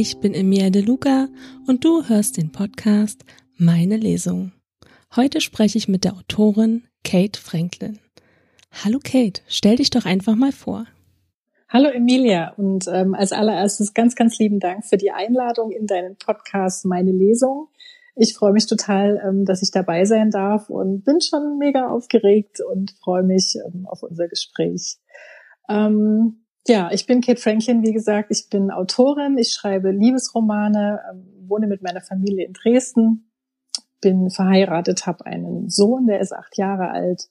Ich bin Emilia De Luca und du hörst den Podcast Meine Lesung. Heute spreche ich mit der Autorin Kate Franklin. Hallo Kate, stell dich doch einfach mal vor. Hallo Emilia und ähm, als allererstes ganz, ganz lieben Dank für die Einladung in deinen Podcast Meine Lesung. Ich freue mich total, ähm, dass ich dabei sein darf und bin schon mega aufgeregt und freue mich ähm, auf unser Gespräch. Ähm, ja, ich bin Kate Franklin, wie gesagt, ich bin Autorin, ich schreibe Liebesromane, ähm, wohne mit meiner Familie in Dresden, bin verheiratet, habe einen Sohn, der ist acht Jahre alt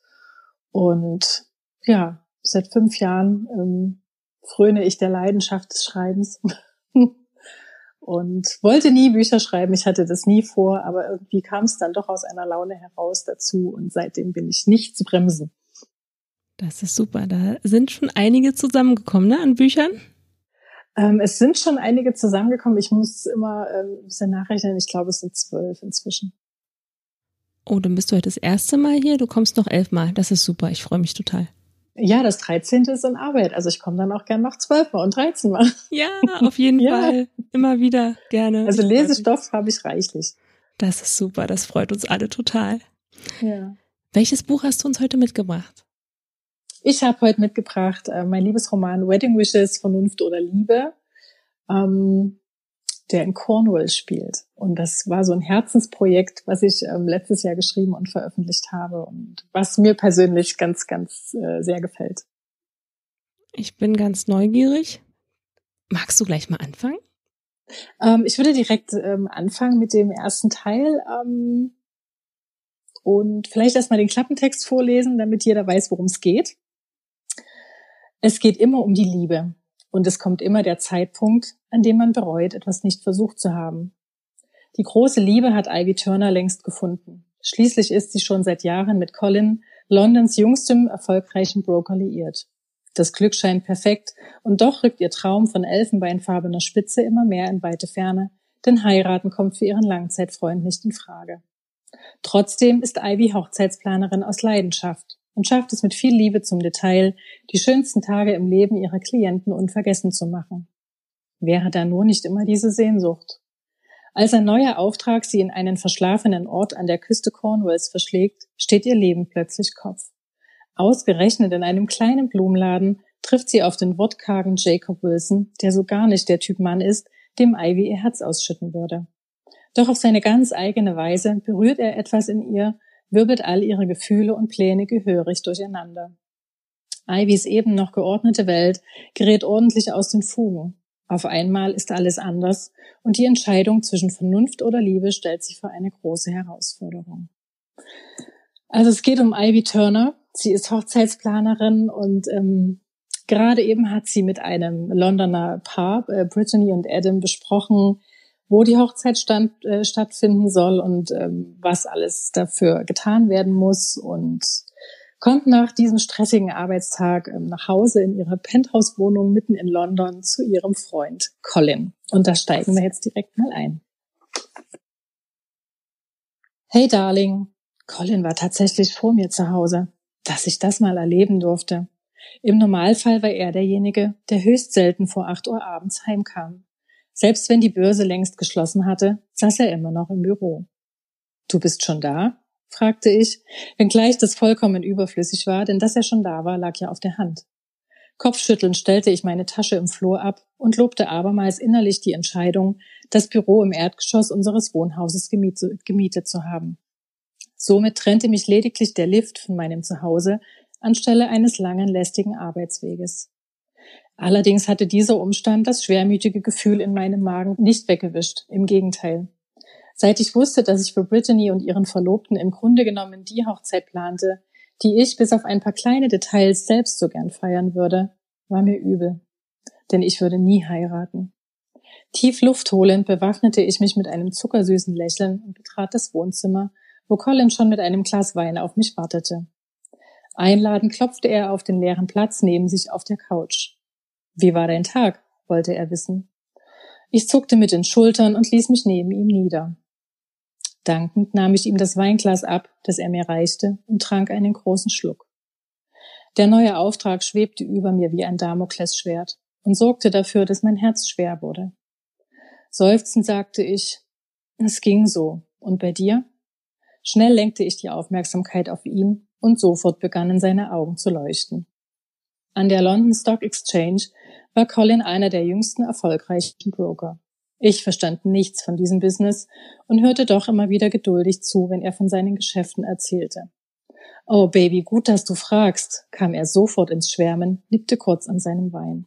und ja, seit fünf Jahren ähm, fröne ich der Leidenschaft des Schreibens. und wollte nie Bücher schreiben. Ich hatte das nie vor, aber irgendwie kam es dann doch aus einer Laune heraus dazu und seitdem bin ich nicht zu bremsen. Das ist super. Da sind schon einige zusammengekommen ne, an Büchern. Ähm, es sind schon einige zusammengekommen. Ich muss immer ähm, ein bisschen nachrechnen. Ich glaube, es sind zwölf inzwischen. Oh, dann bist du heute das erste Mal hier. Du kommst noch elfmal. Das ist super. Ich freue mich total. Ja, das 13. ist in Arbeit. Also ich komme dann auch gern noch 12 Mal und 13 Mal. Ja, auf jeden ja. Fall. Immer wieder gerne. Also Lesestoff habe ich reichlich. Das ist super. Das freut uns alle total. Ja. Welches Buch hast du uns heute mitgebracht? Ich habe heute mitgebracht äh, mein Liebesroman Wedding Wishes, Vernunft oder Liebe. Ähm, der in Cornwall spielt. Und das war so ein Herzensprojekt, was ich ähm, letztes Jahr geschrieben und veröffentlicht habe und was mir persönlich ganz, ganz äh, sehr gefällt. Ich bin ganz neugierig. Magst du gleich mal anfangen? Ähm, ich würde direkt ähm, anfangen mit dem ersten Teil ähm, und vielleicht erstmal den Klappentext vorlesen, damit jeder weiß, worum es geht. Es geht immer um die Liebe. Und es kommt immer der Zeitpunkt, an dem man bereut, etwas nicht versucht zu haben. Die große Liebe hat Ivy Turner längst gefunden. Schließlich ist sie schon seit Jahren mit Colin, Londons jüngstem erfolgreichen Broker liiert. Das Glück scheint perfekt und doch rückt ihr Traum von elfenbeinfarbener Spitze immer mehr in weite Ferne, denn heiraten kommt für ihren Langzeitfreund nicht in Frage. Trotzdem ist Ivy Hochzeitsplanerin aus Leidenschaft und schafft es mit viel Liebe zum Detail, die schönsten Tage im Leben ihrer Klienten unvergessen zu machen. Wäre da nur nicht immer diese Sehnsucht. Als ein neuer Auftrag sie in einen verschlafenen Ort an der Küste Cornwalls verschlägt, steht ihr Leben plötzlich Kopf. Ausgerechnet in einem kleinen Blumenladen trifft sie auf den wortkargen Jacob Wilson, der so gar nicht der Typ Mann ist, dem Ivy ihr Herz ausschütten würde. Doch auf seine ganz eigene Weise berührt er etwas in ihr, wirbelt all ihre Gefühle und Pläne gehörig durcheinander. Ivys eben noch geordnete Welt gerät ordentlich aus den Fugen. Auf einmal ist alles anders und die Entscheidung zwischen Vernunft oder Liebe stellt sich vor eine große Herausforderung. Also es geht um Ivy Turner. Sie ist Hochzeitsplanerin und ähm, gerade eben hat sie mit einem Londoner Paar, äh, Brittany und Adam, besprochen, wo die Hochzeit stand, äh, stattfinden soll und ähm, was alles dafür getan werden muss und kommt nach diesem stressigen Arbeitstag ähm, nach Hause in ihre Penthouse-Wohnung mitten in London zu ihrem Freund Colin. Und da steigen wir jetzt direkt mal ein. Hey Darling, Colin war tatsächlich vor mir zu Hause, dass ich das mal erleben durfte. Im Normalfall war er derjenige, der höchst selten vor acht Uhr abends heimkam. Selbst wenn die Börse längst geschlossen hatte, saß er immer noch im Büro. Du bist schon da? fragte ich, wenngleich das vollkommen überflüssig war, denn dass er schon da war, lag ja auf der Hand. Kopfschüttelnd stellte ich meine Tasche im Flur ab und lobte abermals innerlich die Entscheidung, das Büro im Erdgeschoss unseres Wohnhauses gemietet zu haben. Somit trennte mich lediglich der Lift von meinem Zuhause anstelle eines langen, lästigen Arbeitsweges. Allerdings hatte dieser Umstand das schwermütige Gefühl in meinem Magen nicht weggewischt. Im Gegenteil. Seit ich wusste, dass ich für Brittany und ihren Verlobten im Grunde genommen die Hochzeit plante, die ich bis auf ein paar kleine Details selbst so gern feiern würde, war mir übel. Denn ich würde nie heiraten. Tief Luft holend bewaffnete ich mich mit einem zuckersüßen Lächeln und betrat das Wohnzimmer, wo Colin schon mit einem Glas Wein auf mich wartete. Einladend klopfte er auf den leeren Platz neben sich auf der Couch. Wie war dein Tag? wollte er wissen. Ich zuckte mit den Schultern und ließ mich neben ihm nieder. Dankend nahm ich ihm das Weinglas ab, das er mir reichte, und trank einen großen Schluck. Der neue Auftrag schwebte über mir wie ein Damoklesschwert, und sorgte dafür, dass mein Herz schwer wurde. Seufzend sagte ich, es ging so. Und bei dir? Schnell lenkte ich die Aufmerksamkeit auf ihn und sofort begannen seine Augen zu leuchten. An der London Stock Exchange war Colin einer der jüngsten erfolgreichen Broker. Ich verstand nichts von diesem Business und hörte doch immer wieder geduldig zu, wenn er von seinen Geschäften erzählte. Oh Baby, gut, dass du fragst, kam er sofort ins Schwärmen, nippte kurz an seinem Wein.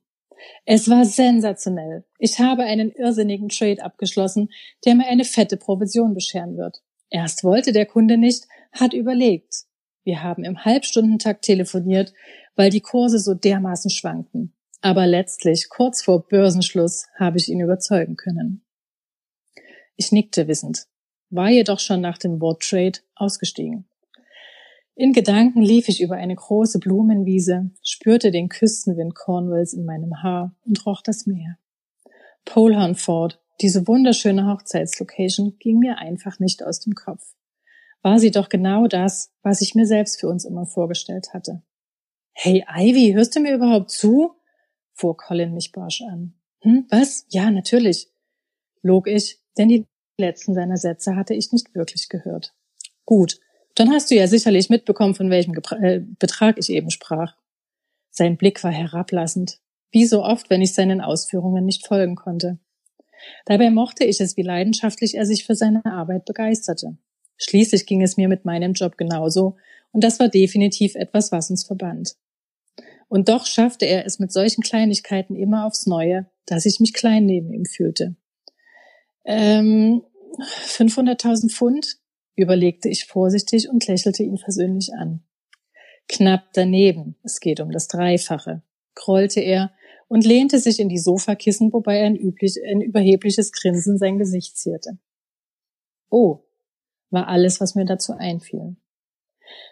Es war sensationell. Ich habe einen irrsinnigen Trade abgeschlossen, der mir eine fette Provision bescheren wird. Erst wollte der Kunde nicht, hat überlegt. Wir haben im Halbstundentakt telefoniert, weil die Kurse so dermaßen schwankten. Aber letztlich, kurz vor Börsenschluss, habe ich ihn überzeugen können. Ich nickte wissend, war jedoch schon nach dem Wort Trade ausgestiegen. In Gedanken lief ich über eine große Blumenwiese, spürte den Küstenwind Cornwalls in meinem Haar und roch das Meer. Polehorn Ford, diese wunderschöne Hochzeitslocation, ging mir einfach nicht aus dem Kopf. War sie doch genau das, was ich mir selbst für uns immer vorgestellt hatte. Hey Ivy, hörst du mir überhaupt zu? fuhr Colin mich barsch an. Hm, was? Ja, natürlich, log ich, denn die letzten seiner Sätze hatte ich nicht wirklich gehört. Gut, dann hast du ja sicherlich mitbekommen, von welchem Gebra äh, Betrag ich eben sprach. Sein Blick war herablassend, wie so oft, wenn ich seinen Ausführungen nicht folgen konnte. Dabei mochte ich es, wie leidenschaftlich er sich für seine Arbeit begeisterte. Schließlich ging es mir mit meinem Job genauso, und das war definitiv etwas, was uns verband. Und doch schaffte er es mit solchen Kleinigkeiten immer aufs Neue, dass ich mich klein neben ihm fühlte. Ähm, 500.000 Pfund? überlegte ich vorsichtig und lächelte ihn versöhnlich an. Knapp daneben, es geht um das Dreifache, grollte er und lehnte sich in die Sofakissen, wobei ein, üblich, ein überhebliches Grinsen sein Gesicht zierte. Oh, war alles, was mir dazu einfiel.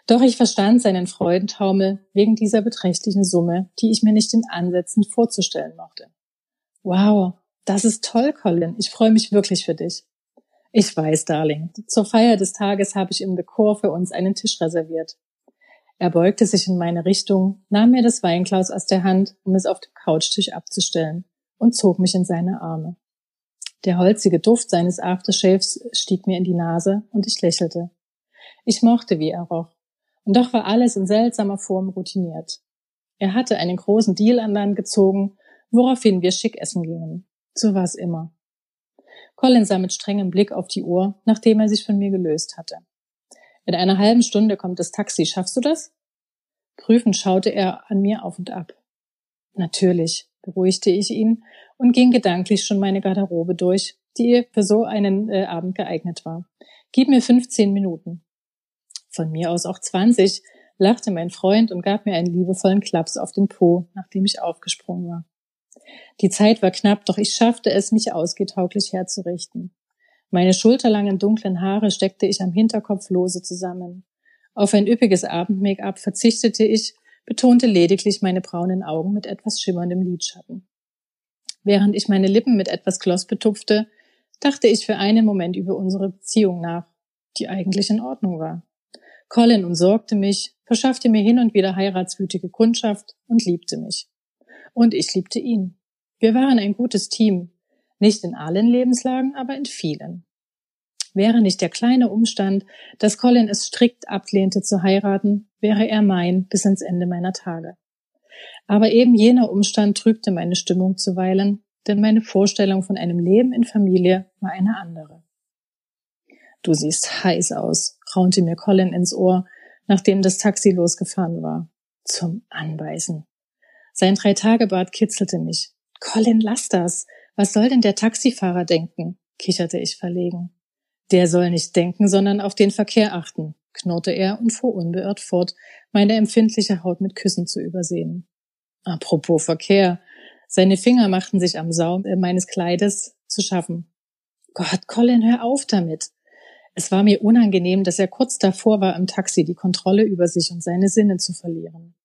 Doch ich verstand seinen Freudentaumel wegen dieser beträchtlichen Summe, die ich mir nicht in Ansätzen vorzustellen mochte. Wow, das ist toll, Colin. Ich freue mich wirklich für dich. Ich weiß, Darling. Zur Feier des Tages habe ich im Dekor für uns einen Tisch reserviert. Er beugte sich in meine Richtung, nahm mir das Weinglas aus der Hand, um es auf dem Couchtisch abzustellen, und zog mich in seine Arme. Der holzige Duft seines Aftershaves stieg mir in die Nase und ich lächelte. Ich mochte, wie er roch. Und doch war alles in seltsamer Form routiniert. Er hatte einen großen Deal an Land gezogen, woraufhin wir schick essen gingen. So war's immer. Colin sah mit strengem Blick auf die Uhr, nachdem er sich von mir gelöst hatte. In einer halben Stunde kommt das Taxi. Schaffst du das? Prüfend schaute er an mir auf und ab. Natürlich, beruhigte ich ihn und ging gedanklich schon meine Garderobe durch, die für so einen äh, Abend geeignet war. Gib mir 15 Minuten. Von mir aus auch 20, lachte mein Freund und gab mir einen liebevollen Klaps auf den Po, nachdem ich aufgesprungen war. Die Zeit war knapp, doch ich schaffte es, mich ausgetauglich herzurichten. Meine schulterlangen dunklen Haare steckte ich am Hinterkopf lose zusammen. Auf ein üppiges Abend-Make-up verzichtete ich, betonte lediglich meine braunen Augen mit etwas schimmerndem Lidschatten. Während ich meine Lippen mit etwas Gloss betupfte, dachte ich für einen Moment über unsere Beziehung nach, die eigentlich in Ordnung war. Colin umsorgte mich, verschaffte mir hin und wieder heiratswütige Kundschaft und liebte mich. Und ich liebte ihn. Wir waren ein gutes Team, nicht in allen Lebenslagen, aber in vielen. Wäre nicht der kleine Umstand, dass Colin es strikt ablehnte zu heiraten, wäre er mein bis ans Ende meiner Tage. Aber eben jener Umstand trübte meine Stimmung zuweilen, denn meine Vorstellung von einem Leben in Familie war eine andere. Du siehst heiß aus, raunte mir Colin ins Ohr, nachdem das Taxi losgefahren war. Zum Anbeißen. Sein Dreitagebart kitzelte mich. Colin, lass das. Was soll denn der Taxifahrer denken? kicherte ich verlegen. Der soll nicht denken, sondern auf den Verkehr achten, knurrte er und fuhr unbeirrt fort, meine empfindliche Haut mit Küssen zu übersehen. Apropos Verkehr. Seine Finger machten sich am Saum meines Kleides zu schaffen. Gott, Colin, hör auf damit. Es war mir unangenehm, dass er kurz davor war, im Taxi die Kontrolle über sich und seine Sinne zu verlieren.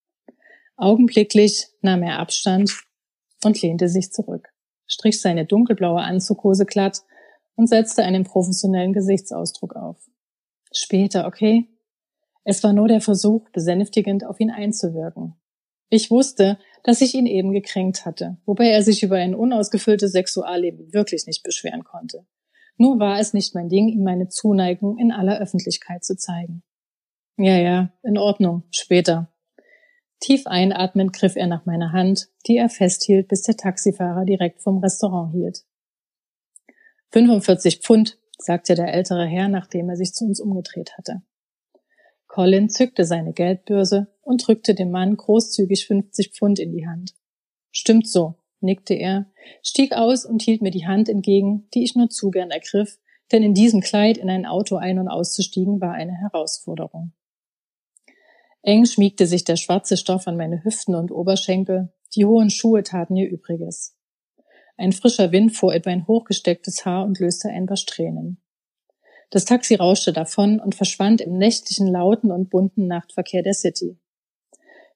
Augenblicklich nahm er Abstand und lehnte sich zurück, strich seine dunkelblaue Anzughose glatt und setzte einen professionellen Gesichtsausdruck auf. Später, okay? Es war nur der Versuch, besänftigend auf ihn einzuwirken. Ich wusste, dass ich ihn eben gekränkt hatte, wobei er sich über ein unausgefülltes Sexualleben wirklich nicht beschweren konnte. Nur war es nicht mein Ding, ihm meine Zuneigung in aller Öffentlichkeit zu zeigen. Ja, ja, in Ordnung, später. Tief einatmend griff er nach meiner Hand, die er festhielt, bis der Taxifahrer direkt vom Restaurant hielt. 45 Pfund, sagte der ältere Herr, nachdem er sich zu uns umgedreht hatte. Colin zückte seine Geldbörse und drückte dem Mann großzügig 50 Pfund in die Hand. Stimmt so, nickte er, stieg aus und hielt mir die Hand entgegen, die ich nur zu gern ergriff, denn in diesem Kleid in ein Auto ein- und auszusteigen war eine Herausforderung. Eng schmiegte sich der schwarze Stoff an meine Hüften und Oberschenkel, die hohen Schuhe taten ihr Übriges. Ein frischer Wind fuhr etwa ein hochgestecktes Haar und löste ein paar Strähnen. Das Taxi rauschte davon und verschwand im nächtlichen, lauten und bunten Nachtverkehr der City.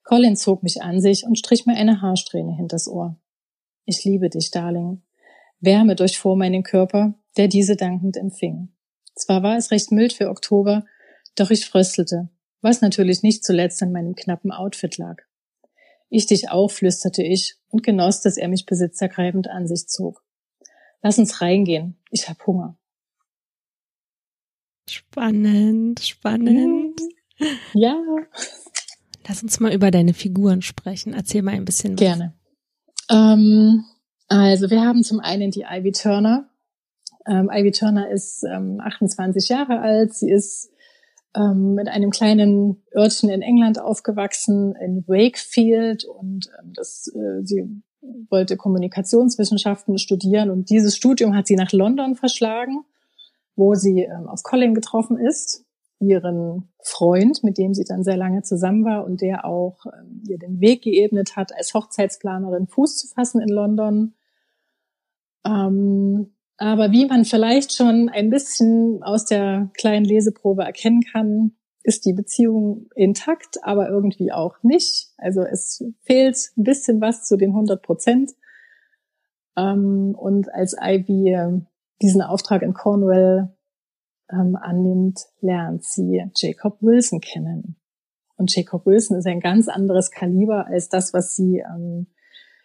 Colin zog mich an sich und strich mir eine Haarsträhne hinters Ohr. Ich liebe dich, Darling. Wärme durchfuhr meinen Körper, der diese dankend empfing. Zwar war es recht mild für Oktober, doch ich fröstelte, was natürlich nicht zuletzt an meinem knappen Outfit lag. Ich dich auch, flüsterte ich und genoss, dass er mich besitzergreifend an sich zog. Lass uns reingehen, ich hab Hunger. Spannend, spannend. Ja. Lass uns mal über deine Figuren sprechen. Erzähl mal ein bisschen was. Gerne. Ähm, also wir haben zum einen die Ivy Turner. Ähm, Ivy Turner ist ähm, 28 Jahre alt. Sie ist ähm, mit einem kleinen Örtchen in England aufgewachsen, in Wakefield. Und ähm, das, äh, sie wollte Kommunikationswissenschaften studieren. Und dieses Studium hat sie nach London verschlagen, wo sie ähm, auf Colin getroffen ist ihren Freund, mit dem sie dann sehr lange zusammen war und der auch ähm, ihr den Weg geebnet hat, als Hochzeitsplanerin Fuß zu fassen in London. Ähm, aber wie man vielleicht schon ein bisschen aus der kleinen Leseprobe erkennen kann, ist die Beziehung intakt, aber irgendwie auch nicht. Also es fehlt ein bisschen was zu den 100 Prozent. Ähm, und als Ivy äh, diesen Auftrag in Cornwall ähm, annimmt, lernt sie Jacob Wilson kennen. Und Jacob Wilson ist ein ganz anderes Kaliber als das, was sie ähm,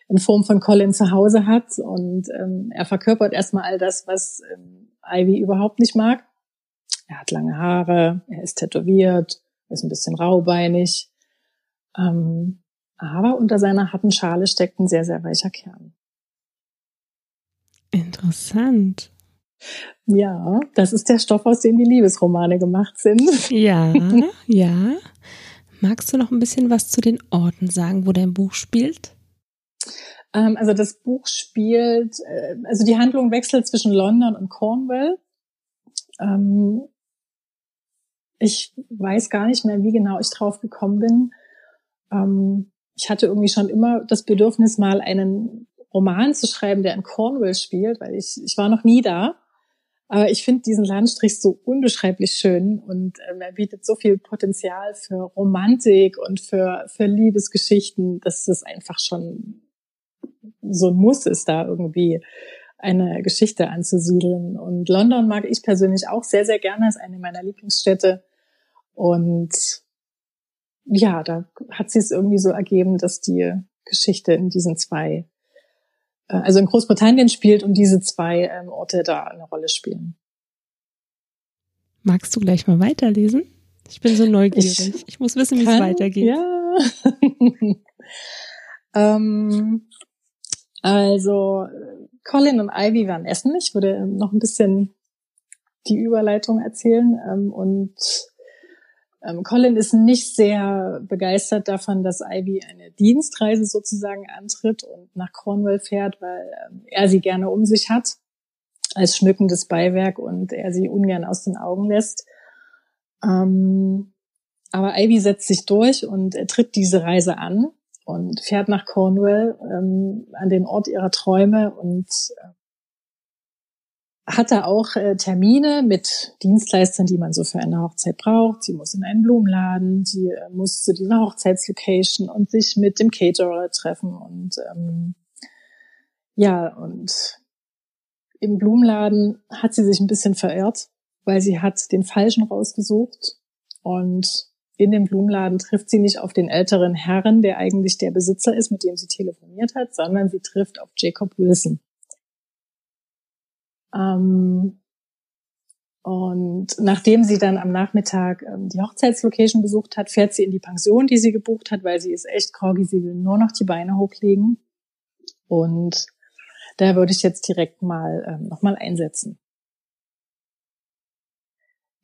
in Form von Colin zu Hause hat. Und ähm, er verkörpert erstmal all das, was ähm, Ivy überhaupt nicht mag. Er hat lange Haare, er ist tätowiert, er ist ein bisschen raubeinig. Ähm, aber unter seiner harten Schale steckt ein sehr, sehr weicher Kern. Interessant. Ja, das ist der Stoff, aus dem die Liebesromane gemacht sind. Ja, ja. Magst du noch ein bisschen was zu den Orten sagen, wo dein Buch spielt? Ähm, also das Buch spielt, äh, also die Handlung wechselt zwischen London und Cornwall. Ähm, ich weiß gar nicht mehr, wie genau ich drauf gekommen bin. Ähm, ich hatte irgendwie schon immer das Bedürfnis, mal einen Roman zu schreiben, der in Cornwall spielt, weil ich, ich war noch nie da. Aber ich finde diesen Landstrich so unbeschreiblich schön und ähm, er bietet so viel Potenzial für Romantik und für, für Liebesgeschichten, dass es einfach schon so ein Muss ist, da irgendwie eine Geschichte anzusiedeln. Und London mag ich persönlich auch sehr, sehr gerne, ist eine meiner Lieblingsstädte. Und ja, da hat sie es irgendwie so ergeben, dass die Geschichte in diesen zwei also in Großbritannien spielt und diese zwei ähm, Orte da eine Rolle spielen. Magst du gleich mal weiterlesen? Ich bin so neugierig. Ich, ich muss wissen, wie es weitergeht. Ja. ähm, also Colin und Ivy waren essen. Ich würde noch ein bisschen die Überleitung erzählen. Ähm, und ähm, Colin ist nicht sehr begeistert davon, dass Ivy eine Dienstreise sozusagen antritt und nach Cornwall fährt, weil ähm, er sie gerne um sich hat als schmückendes Beiwerk und er sie ungern aus den Augen lässt. Ähm, aber Ivy setzt sich durch und er tritt diese Reise an und fährt nach Cornwall ähm, an den Ort ihrer Träume und äh, hat da auch äh, Termine mit Dienstleistern, die man so für eine Hochzeit braucht. Sie muss in einen Blumenladen, sie äh, muss zu dieser Hochzeitslocation und sich mit dem Caterer treffen und ähm, ja und im Blumenladen hat sie sich ein bisschen verirrt, weil sie hat den falschen rausgesucht und in dem Blumenladen trifft sie nicht auf den älteren Herrn, der eigentlich der Besitzer ist, mit dem sie telefoniert hat, sondern sie trifft auf Jacob Wilson. Ähm, und nachdem sie dann am Nachmittag ähm, die Hochzeitslocation besucht hat, fährt sie in die Pension, die sie gebucht hat, weil sie ist echt groggy, sie will nur noch die Beine hochlegen. Und da würde ich jetzt direkt mal ähm, nochmal einsetzen.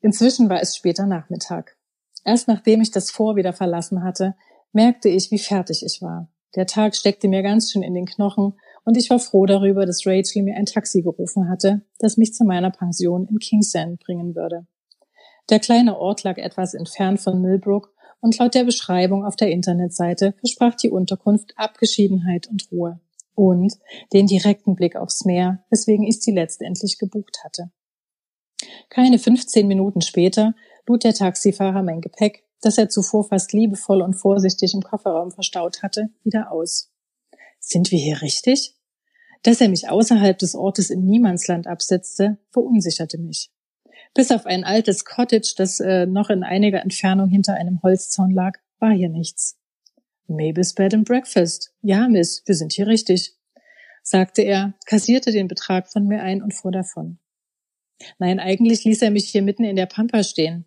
Inzwischen war es später Nachmittag. Erst nachdem ich das Vor wieder verlassen hatte, merkte ich, wie fertig ich war. Der Tag steckte mir ganz schön in den Knochen und ich war froh darüber, dass Rachel mir ein Taxi gerufen hatte, das mich zu meiner Pension in Kingsend bringen würde. Der kleine Ort lag etwas entfernt von Millbrook und laut der Beschreibung auf der Internetseite versprach die Unterkunft Abgeschiedenheit und Ruhe und den direkten Blick aufs Meer, weswegen ich sie letztendlich gebucht hatte. Keine 15 Minuten später lud der Taxifahrer mein Gepäck, das er zuvor fast liebevoll und vorsichtig im Kofferraum verstaut hatte, wieder aus. Sind wir hier richtig? Dass er mich außerhalb des Ortes im Niemandsland absetzte, verunsicherte mich. Bis auf ein altes Cottage, das äh, noch in einiger Entfernung hinter einem Holzzaun lag, war hier nichts. Mabel's Bed and Breakfast. Ja, Miss, wir sind hier richtig, sagte er, kassierte den Betrag von mir ein und fuhr davon. Nein, eigentlich ließ er mich hier mitten in der Pampa stehen.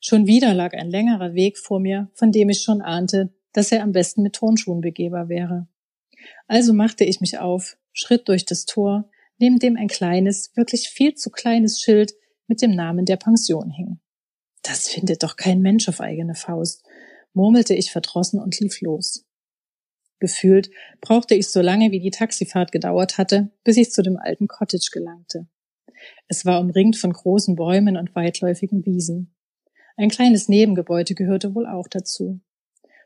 Schon wieder lag ein längerer Weg vor mir, von dem ich schon ahnte, dass er am besten mit Turnschuhen begehbar wäre. Also machte ich mich auf, schritt durch das Tor, neben dem ein kleines, wirklich viel zu kleines Schild mit dem Namen der Pension hing. Das findet doch kein Mensch auf eigene Faust, murmelte ich verdrossen und lief los. Gefühlt brauchte ich so lange, wie die Taxifahrt gedauert hatte, bis ich zu dem alten Cottage gelangte. Es war umringt von großen Bäumen und weitläufigen Wiesen. Ein kleines Nebengebäude gehörte wohl auch dazu.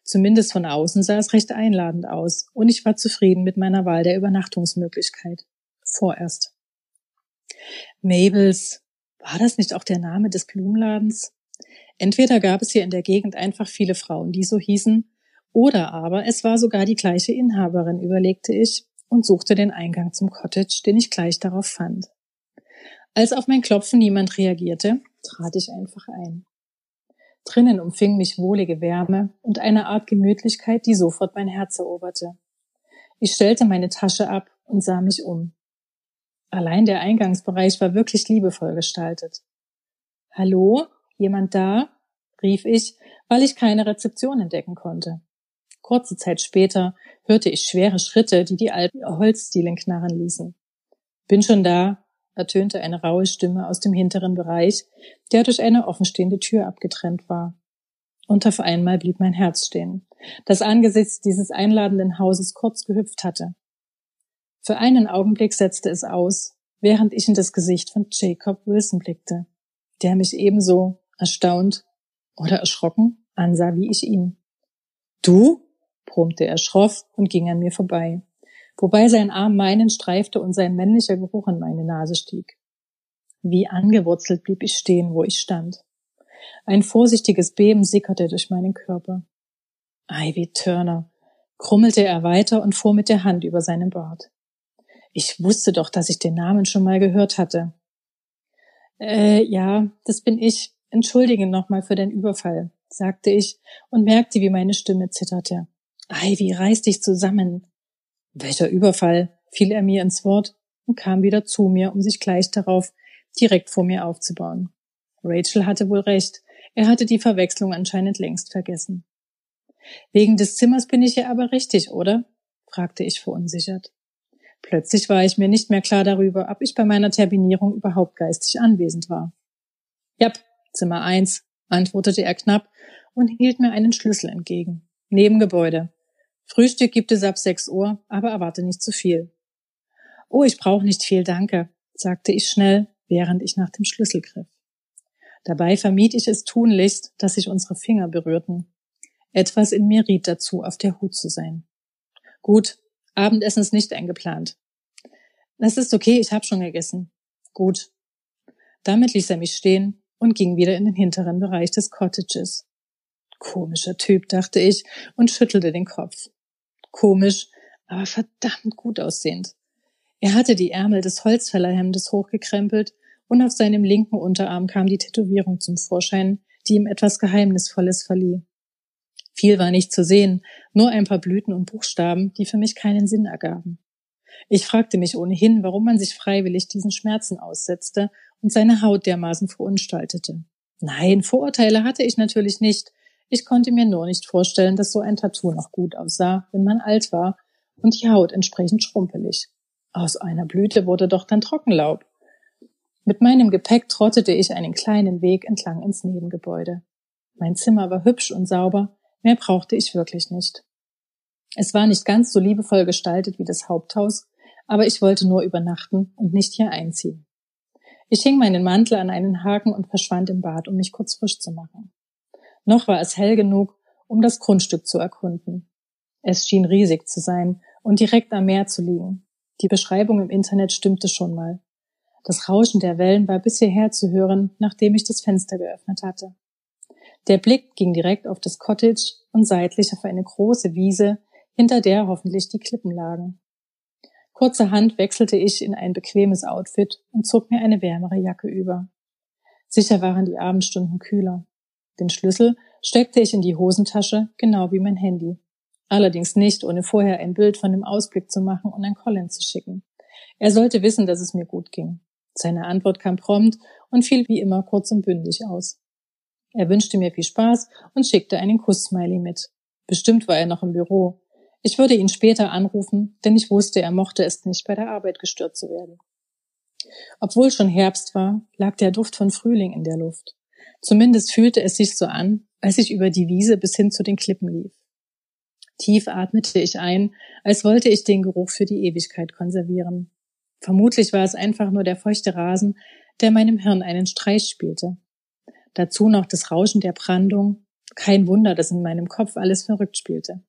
Zumindest von außen sah es recht einladend aus, und ich war zufrieden mit meiner Wahl der Übernachtungsmöglichkeit. Vorerst. Mabels, war das nicht auch der Name des Blumenladens? Entweder gab es hier in der Gegend einfach viele Frauen, die so hießen, oder aber es war sogar die gleiche Inhaberin, überlegte ich und suchte den Eingang zum Cottage, den ich gleich darauf fand. Als auf mein Klopfen niemand reagierte, trat ich einfach ein. Drinnen umfing mich wohlige Wärme und eine Art Gemütlichkeit, die sofort mein Herz eroberte. Ich stellte meine Tasche ab und sah mich um. Allein der Eingangsbereich war wirklich liebevoll gestaltet. Hallo? Jemand da? rief ich, weil ich keine Rezeption entdecken konnte. Kurze Zeit später hörte ich schwere Schritte, die die alten Holzdielen knarren ließen. Bin schon da, ertönte eine raue Stimme aus dem hinteren Bereich, der durch eine offenstehende Tür abgetrennt war. Und auf einmal blieb mein Herz stehen, das angesichts dieses einladenden Hauses kurz gehüpft hatte. Für einen Augenblick setzte es aus, während ich in das Gesicht von Jacob Wilson blickte, der mich ebenso erstaunt oder erschrocken ansah wie ich ihn. Du? brummte er schroff und ging an mir vorbei wobei sein Arm meinen streifte und sein männlicher Geruch in meine Nase stieg. Wie angewurzelt blieb ich stehen, wo ich stand. Ein vorsichtiges Beben sickerte durch meinen Körper. Ivy Turner, krummelte er weiter und fuhr mit der Hand über seinen Bart. Ich wusste doch, dass ich den Namen schon mal gehört hatte. Äh, ja, das bin ich. Entschuldige nochmal für den Überfall, sagte ich und merkte, wie meine Stimme zitterte. Ivy, reiß dich zusammen. Welcher Überfall? fiel er mir ins Wort und kam wieder zu mir, um sich gleich darauf direkt vor mir aufzubauen. Rachel hatte wohl recht. Er hatte die Verwechslung anscheinend längst vergessen. Wegen des Zimmers bin ich ja aber richtig, oder? fragte ich verunsichert. Plötzlich war ich mir nicht mehr klar darüber, ob ich bei meiner Terminierung überhaupt geistig anwesend war. Jap, Zimmer eins, antwortete er knapp und hielt mir einen Schlüssel entgegen. Nebengebäude. Frühstück gibt es ab sechs Uhr, aber erwarte nicht zu viel. Oh, ich brauche nicht viel, danke, sagte ich schnell, während ich nach dem Schlüssel griff. Dabei vermied ich es tunlichst, dass sich unsere Finger berührten. Etwas in mir riet dazu, auf der Hut zu sein. Gut, Abendessen ist nicht eingeplant. Das ist okay, ich habe schon gegessen. Gut. Damit ließ er mich stehen und ging wieder in den hinteren Bereich des Cottages. Komischer Typ, dachte ich und schüttelte den Kopf. Komisch, aber verdammt gut aussehend. Er hatte die Ärmel des Holzfällerhemdes hochgekrempelt und auf seinem linken Unterarm kam die Tätowierung zum Vorschein, die ihm etwas Geheimnisvolles verlieh. Viel war nicht zu sehen, nur ein paar Blüten und Buchstaben, die für mich keinen Sinn ergaben. Ich fragte mich ohnehin, warum man sich freiwillig diesen Schmerzen aussetzte und seine Haut dermaßen verunstaltete. Nein, Vorurteile hatte ich natürlich nicht. Ich konnte mir nur nicht vorstellen, dass so ein Tattoo noch gut aussah, wenn man alt war und die Haut entsprechend schrumpelig. Aus einer Blüte wurde doch dann Trockenlaub. Mit meinem Gepäck trottete ich einen kleinen Weg entlang ins Nebengebäude. Mein Zimmer war hübsch und sauber, mehr brauchte ich wirklich nicht. Es war nicht ganz so liebevoll gestaltet wie das Haupthaus, aber ich wollte nur übernachten und nicht hier einziehen. Ich hing meinen Mantel an einen Haken und verschwand im Bad, um mich kurz frisch zu machen. Noch war es hell genug, um das Grundstück zu erkunden. Es schien riesig zu sein und direkt am Meer zu liegen. Die Beschreibung im Internet stimmte schon mal. Das Rauschen der Wellen war bis hierher zu hören, nachdem ich das Fenster geöffnet hatte. Der Blick ging direkt auf das Cottage und seitlich auf eine große Wiese, hinter der hoffentlich die Klippen lagen. Kurzerhand wechselte ich in ein bequemes Outfit und zog mir eine wärmere Jacke über. Sicher waren die Abendstunden kühler. Den Schlüssel steckte ich in die Hosentasche, genau wie mein Handy. Allerdings nicht, ohne vorher ein Bild von dem Ausblick zu machen und an Colin zu schicken. Er sollte wissen, dass es mir gut ging. Seine Antwort kam prompt und fiel wie immer kurz und bündig aus. Er wünschte mir viel Spaß und schickte einen Kuss-Smiley mit. Bestimmt war er noch im Büro. Ich würde ihn später anrufen, denn ich wusste, er mochte es nicht, bei der Arbeit gestört zu werden. Obwohl schon Herbst war, lag der Duft von Frühling in der Luft. Zumindest fühlte es sich so an, als ich über die Wiese bis hin zu den Klippen lief. Tief atmete ich ein, als wollte ich den Geruch für die Ewigkeit konservieren. Vermutlich war es einfach nur der feuchte Rasen, der meinem Hirn einen Streich spielte. Dazu noch das Rauschen der Brandung. Kein Wunder, dass in meinem Kopf alles verrückt spielte.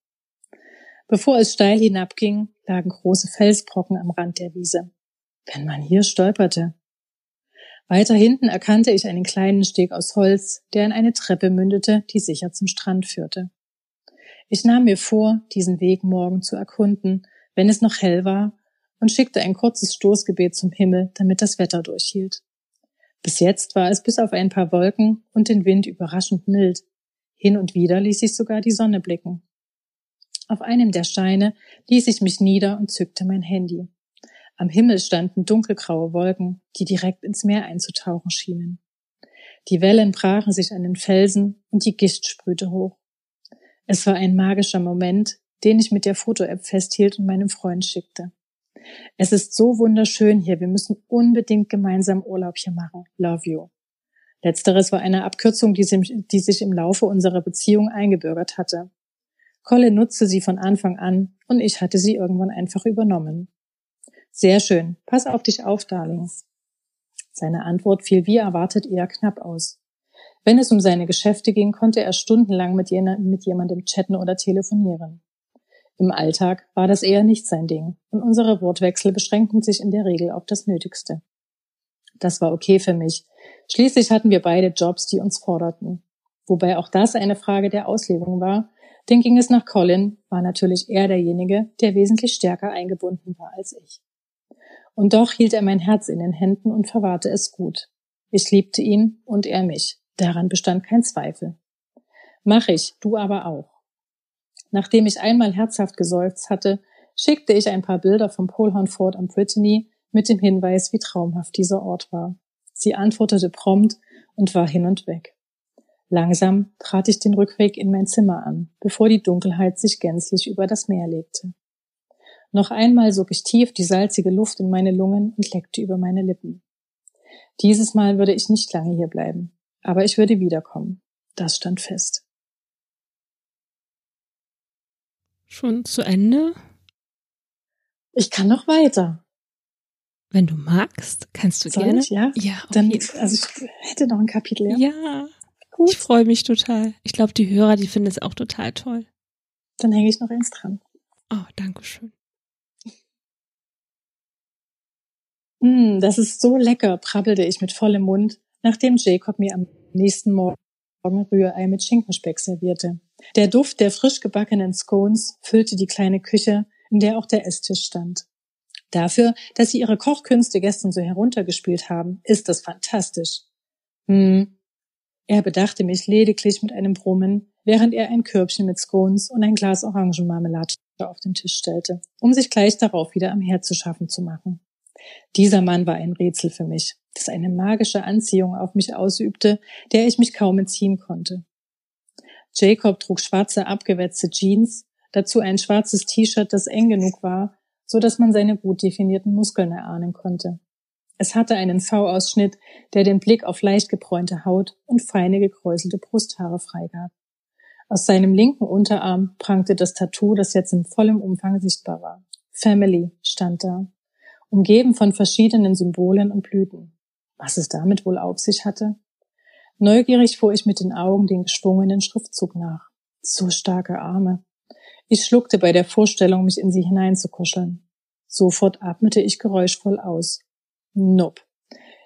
Bevor es steil hinabging, lagen große Felsbrocken am Rand der Wiese. Wenn man hier stolperte. Weiter hinten erkannte ich einen kleinen Steg aus Holz, der in eine Treppe mündete, die sicher zum Strand führte. Ich nahm mir vor, diesen Weg morgen zu erkunden, wenn es noch hell war, und schickte ein kurzes Stoßgebet zum Himmel, damit das Wetter durchhielt. Bis jetzt war es bis auf ein paar Wolken und den Wind überraschend mild. Hin und wieder ließ sich sogar die Sonne blicken. Auf einem der Steine ließ ich mich nieder und zückte mein Handy. Am Himmel standen dunkelgraue Wolken, die direkt ins Meer einzutauchen schienen. Die Wellen brachen sich an den Felsen und die Gischt sprühte hoch. Es war ein magischer Moment, den ich mit der Foto-App festhielt und meinem Freund schickte. Es ist so wunderschön hier. Wir müssen unbedingt gemeinsam Urlaub hier machen. Love you. Letzteres war eine Abkürzung, die, sich im Laufe unserer Beziehung eingebürgert hatte. Colin nutzte sie von Anfang an und ich hatte sie irgendwann einfach übernommen. Sehr schön. Pass auf dich auf, Darling. Seine Antwort fiel wie erwartet eher knapp aus. Wenn es um seine Geschäfte ging, konnte er stundenlang mit, jemandem chatten oder telefonieren. Im Alltag war das eher nicht sein Ding und unsere Wortwechsel beschränkten sich in der Regel auf das Nötigste. Das war okay für mich. Schließlich hatten wir beide Jobs, die uns forderten. Wobei auch das eine Frage der Auslegung war, denn ging es nach Colin, war natürlich er derjenige, der wesentlich stärker eingebunden war als ich. Und doch hielt er mein Herz in den Händen und verwahrte es gut. Ich liebte ihn und er mich. Daran bestand kein Zweifel. Mach ich, du aber auch. Nachdem ich einmal herzhaft geseufzt hatte, schickte ich ein paar Bilder vom Polhorn Fort am Brittany mit dem Hinweis, wie traumhaft dieser Ort war. Sie antwortete prompt und war hin und weg. Langsam trat ich den Rückweg in mein Zimmer an, bevor die Dunkelheit sich gänzlich über das Meer legte. Noch einmal sog ich tief die salzige Luft in meine Lungen und leckte über meine Lippen. Dieses Mal würde ich nicht lange hier bleiben, aber ich würde wiederkommen. Das stand fest. Schon zu Ende? Ich kann noch weiter. Wenn du magst, kannst du Soll gerne. Ich, ja, ja dann, also ich hätte noch ein Kapitel. Ja, ja Gut. ich freue mich total. Ich glaube, die Hörer, die finden es auch total toll. Dann hänge ich noch eins dran. Oh, danke schön. Mm, das ist so lecker, prabbelte ich mit vollem Mund, nachdem Jacob mir am nächsten Morgen Rührei mit Schinkenspeck servierte. Der Duft der frisch gebackenen Scones füllte die kleine Küche, in der auch der Esstisch stand. Dafür, dass sie ihre Kochkünste gestern so heruntergespielt haben, ist das fantastisch. Hm. Er bedachte mich lediglich mit einem Brummen, während er ein Körbchen mit Scones und ein Glas Orangenmarmelade auf den Tisch stellte, um sich gleich darauf wieder am Herd zu schaffen zu machen. Dieser Mann war ein Rätsel für mich, das eine magische Anziehung auf mich ausübte, der ich mich kaum entziehen konnte. Jacob trug schwarze abgewetzte Jeans, dazu ein schwarzes T-Shirt, das eng genug war, so dass man seine gut definierten Muskeln erahnen konnte. Es hatte einen V-Ausschnitt, der den Blick auf leicht gebräunte Haut und feine gekräuselte Brusthaare freigab. Aus seinem linken Unterarm prangte das Tattoo, das jetzt in vollem Umfang sichtbar war. Family stand da, umgeben von verschiedenen Symbolen und Blüten. Was es damit wohl auf sich hatte? Neugierig fuhr ich mit den Augen den geschwungenen Schriftzug nach. So starke Arme. Ich schluckte bei der Vorstellung, mich in sie hineinzukuscheln. Sofort atmete ich geräuschvoll aus. Nope.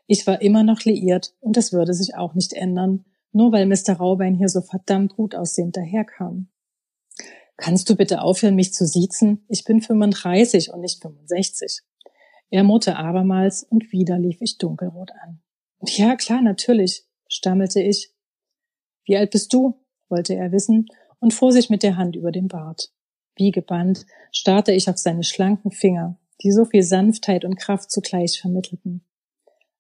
Ich war immer noch liiert und das würde sich auch nicht ändern, nur weil Mr. Raubein hier so verdammt gut aussehend daherkam. Kannst du bitte aufhören, mich zu siezen? Ich bin 35 und nicht 65. Er murrte abermals und wieder lief ich dunkelrot an. Ja, klar, natürlich, stammelte ich. Wie alt bist du? wollte er wissen und fuhr sich mit der Hand über den Bart. Wie gebannt starrte ich auf seine schlanken Finger, die so viel Sanftheit und Kraft zugleich vermittelten.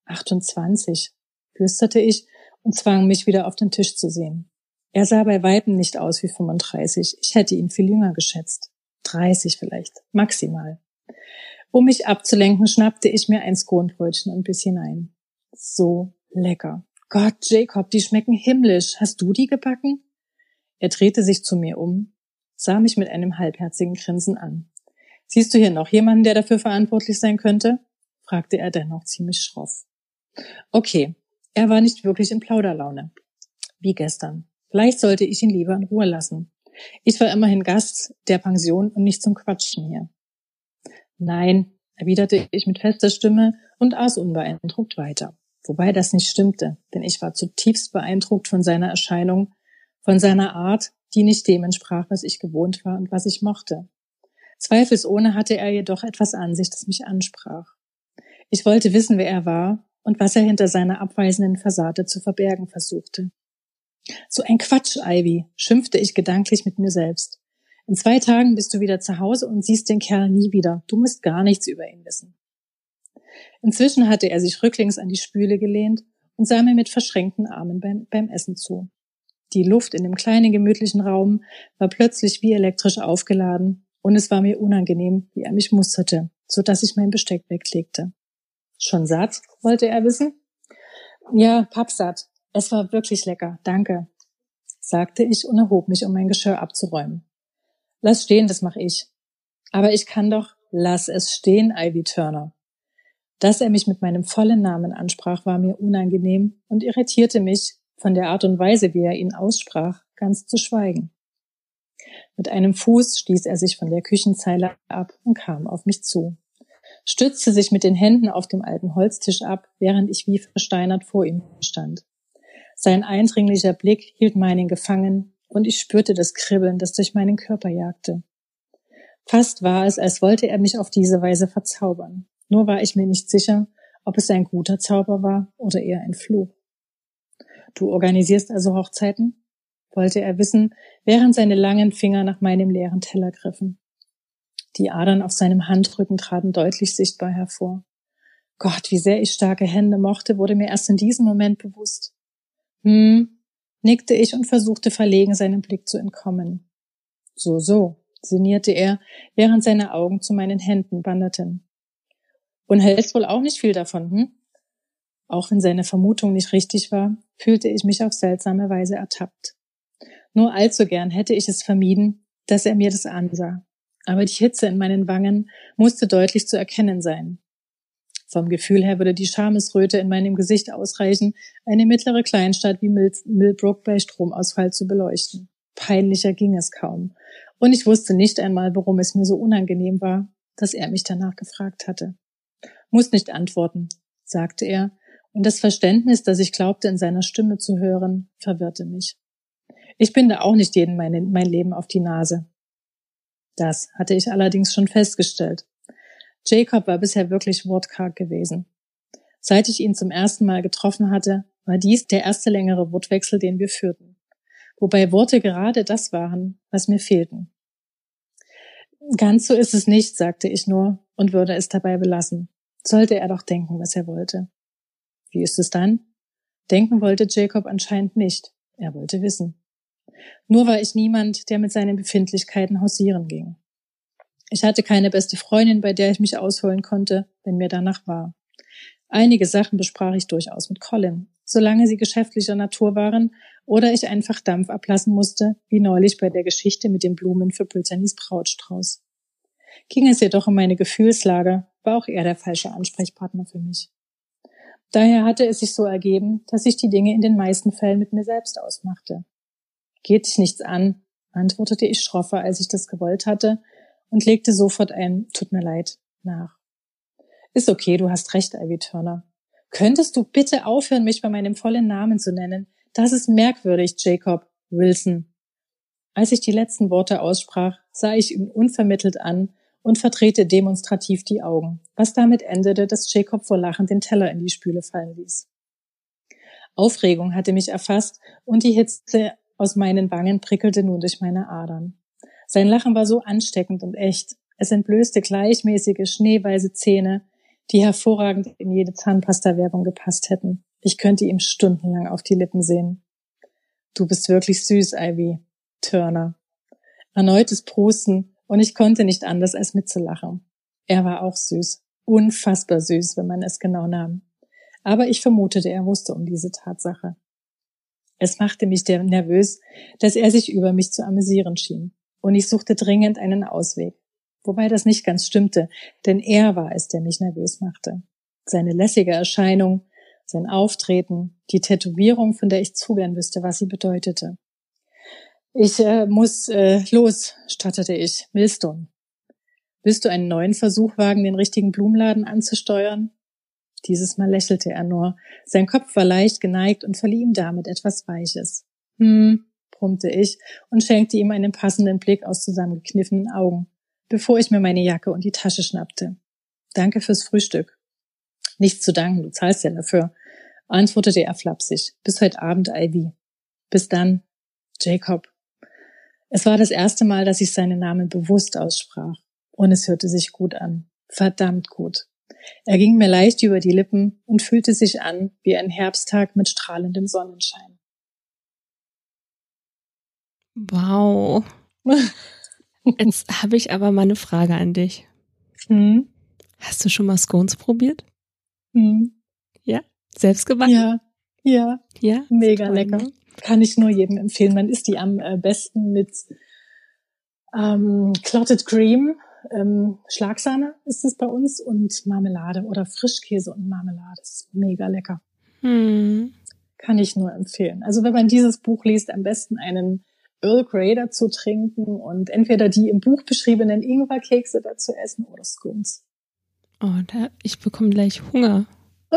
28, flüsterte ich und zwang mich wieder auf den Tisch zu sehen. Er sah bei weitem nicht aus wie 35. Ich hätte ihn viel jünger geschätzt. 30 vielleicht, maximal. Um mich abzulenken, schnappte ich mir ein Skonbrötchen und biss hinein. So lecker. Gott, Jacob, die schmecken himmlisch. Hast du die gebacken? Er drehte sich zu mir um, sah mich mit einem halbherzigen Grinsen an. Siehst du hier noch jemanden, der dafür verantwortlich sein könnte? fragte er dennoch ziemlich schroff. Okay, er war nicht wirklich in Plauderlaune. Wie gestern. Vielleicht sollte ich ihn lieber in Ruhe lassen. Ich war immerhin Gast der Pension und nicht zum Quatschen hier. Nein, erwiderte ich mit fester Stimme und aß unbeeindruckt weiter. Wobei das nicht stimmte, denn ich war zutiefst beeindruckt von seiner Erscheinung, von seiner Art, die nicht dem entsprach, was ich gewohnt war und was ich mochte. Zweifelsohne hatte er jedoch etwas an sich, das mich ansprach. Ich wollte wissen, wer er war und was er hinter seiner abweisenden Fassade zu verbergen versuchte. So ein Quatsch, Ivy, schimpfte ich gedanklich mit mir selbst. In zwei Tagen bist du wieder zu Hause und siehst den Kerl nie wieder. Du musst gar nichts über ihn wissen. Inzwischen hatte er sich rücklings an die Spüle gelehnt und sah mir mit verschränkten Armen beim, beim Essen zu. Die Luft in dem kleinen gemütlichen Raum war plötzlich wie elektrisch aufgeladen und es war mir unangenehm, wie er mich musterte, so dass ich mein Besteck weglegte. Schon satt? wollte er wissen. Ja, pappsatt. Es war wirklich lecker, danke, sagte ich und erhob mich, um mein Geschirr abzuräumen. Lass stehen, das mache ich. Aber ich kann doch, lass es stehen, Ivy Turner. Dass er mich mit meinem vollen Namen ansprach, war mir unangenehm und irritierte mich, von der Art und Weise, wie er ihn aussprach, ganz zu schweigen. Mit einem Fuß stieß er sich von der Küchenzeile ab und kam auf mich zu, stützte sich mit den Händen auf dem alten Holztisch ab, während ich wie versteinert vor ihm stand. Sein eindringlicher Blick hielt meinen gefangen, und ich spürte das Kribbeln, das durch meinen Körper jagte. Fast war es, als wollte er mich auf diese Weise verzaubern. Nur war ich mir nicht sicher, ob es ein guter Zauber war oder eher ein Fluch. Du organisierst also Hochzeiten? wollte er wissen, während seine langen Finger nach meinem leeren Teller griffen. Die Adern auf seinem Handrücken traten deutlich sichtbar hervor. Gott, wie sehr ich starke Hände mochte, wurde mir erst in diesem Moment bewusst. Hm, nickte ich und versuchte verlegen seinem Blick zu entkommen. So, so, sinnierte er, während seine Augen zu meinen Händen wanderten. Und hältst wohl auch nicht viel davon, hm? Auch wenn seine Vermutung nicht richtig war, fühlte ich mich auf seltsame Weise ertappt. Nur allzu gern hätte ich es vermieden, dass er mir das ansah. Aber die Hitze in meinen Wangen musste deutlich zu erkennen sein. Vom Gefühl her würde die Schamesröte in meinem Gesicht ausreichen, eine mittlere Kleinstadt wie Mill Millbrook bei Stromausfall zu beleuchten. Peinlicher ging es kaum. Und ich wusste nicht einmal, warum es mir so unangenehm war, dass er mich danach gefragt hatte. Muss nicht antworten, sagte er, und das Verständnis, das ich glaubte in seiner Stimme zu hören, verwirrte mich. Ich binde auch nicht jeden mein, mein Leben auf die Nase. Das hatte ich allerdings schon festgestellt. Jacob war bisher wirklich wortkarg gewesen. Seit ich ihn zum ersten Mal getroffen hatte, war dies der erste längere Wortwechsel, den wir führten. Wobei Worte gerade das waren, was mir fehlten. Ganz so ist es nicht, sagte ich nur und würde es dabei belassen. Sollte er doch denken, was er wollte. Wie ist es dann? Denken wollte Jacob anscheinend nicht. Er wollte wissen. Nur war ich niemand, der mit seinen Befindlichkeiten hausieren ging. Ich hatte keine beste Freundin, bei der ich mich ausholen konnte, wenn mir danach war. Einige Sachen besprach ich durchaus mit Colin, solange sie geschäftlicher Natur waren oder ich einfach Dampf ablassen musste, wie neulich bei der Geschichte mit den Blumen für Brittany's Brautstrauß. Ging es jedoch um meine Gefühlslage, war auch er der falsche Ansprechpartner für mich. Daher hatte es sich so ergeben, dass ich die Dinge in den meisten Fällen mit mir selbst ausmachte. Geht dich nichts an, antwortete ich schroffer, als ich das gewollt hatte, und legte sofort ein Tut mir leid nach. Ist okay, du hast recht, Ivy Turner. Könntest du bitte aufhören, mich bei meinem vollen Namen zu nennen? Das ist merkwürdig, Jacob Wilson. Als ich die letzten Worte aussprach, sah ich ihn unvermittelt an und verdrehte demonstrativ die Augen, was damit endete, dass Jacob vor Lachen den Teller in die Spüle fallen ließ. Aufregung hatte mich erfasst und die Hitze aus meinen Wangen prickelte nun durch meine Adern. Sein Lachen war so ansteckend und echt. Es entblößte gleichmäßige, schneeweiße Zähne, die hervorragend in jede Zahnpasta-Werbung gepasst hätten. Ich könnte ihm stundenlang auf die Lippen sehen. Du bist wirklich süß, Ivy. Turner. Erneutes Prusten und ich konnte nicht anders als mitzulachen. Er war auch süß. Unfassbar süß, wenn man es genau nahm. Aber ich vermutete, er wusste um diese Tatsache. Es machte mich nervös, dass er sich über mich zu amüsieren schien. Und ich suchte dringend einen Ausweg. Wobei das nicht ganz stimmte, denn er war es, der mich nervös machte. Seine lässige Erscheinung, sein Auftreten, die Tätowierung, von der ich zu gern wüsste, was sie bedeutete. Ich äh, muss äh, los, stattete ich. Millstone. Willst du einen neuen Versuch wagen, den richtigen Blumenladen anzusteuern? Dieses Mal lächelte er nur. Sein Kopf war leicht geneigt und verlieh ihm damit etwas Weiches. Hm, brummte ich und schenkte ihm einen passenden Blick aus zusammengekniffenen Augen, bevor ich mir meine Jacke und die Tasche schnappte. Danke fürs Frühstück. Nichts zu danken, du zahlst ja dafür, antwortete er flapsig. Bis heute Abend, Ivy. Bis dann, Jacob. Es war das erste Mal, dass ich seinen Namen bewusst aussprach. Und es hörte sich gut an. Verdammt gut. Er ging mir leicht über die Lippen und fühlte sich an wie ein Herbsttag mit strahlendem Sonnenschein. Wow. Jetzt habe ich aber mal eine Frage an dich. Hm? Hast du schon mal Scones probiert? Hm. Ja? Selbst gebacken? Ja. Ja. Ja? Mega lecker. Ne? Kann ich nur jedem empfehlen. Man isst die am äh, besten mit ähm, Clotted Cream, ähm, Schlagsahne ist es bei uns und Marmelade oder Frischkäse und Marmelade. Das ist mega lecker. Hm. Kann ich nur empfehlen. Also wenn man dieses Buch liest, am besten einen Earl Grey dazu trinken und entweder die im Buch beschriebenen Ingwerkekse dazu essen oder Scones. Oh, da, ich bekomme gleich Hunger.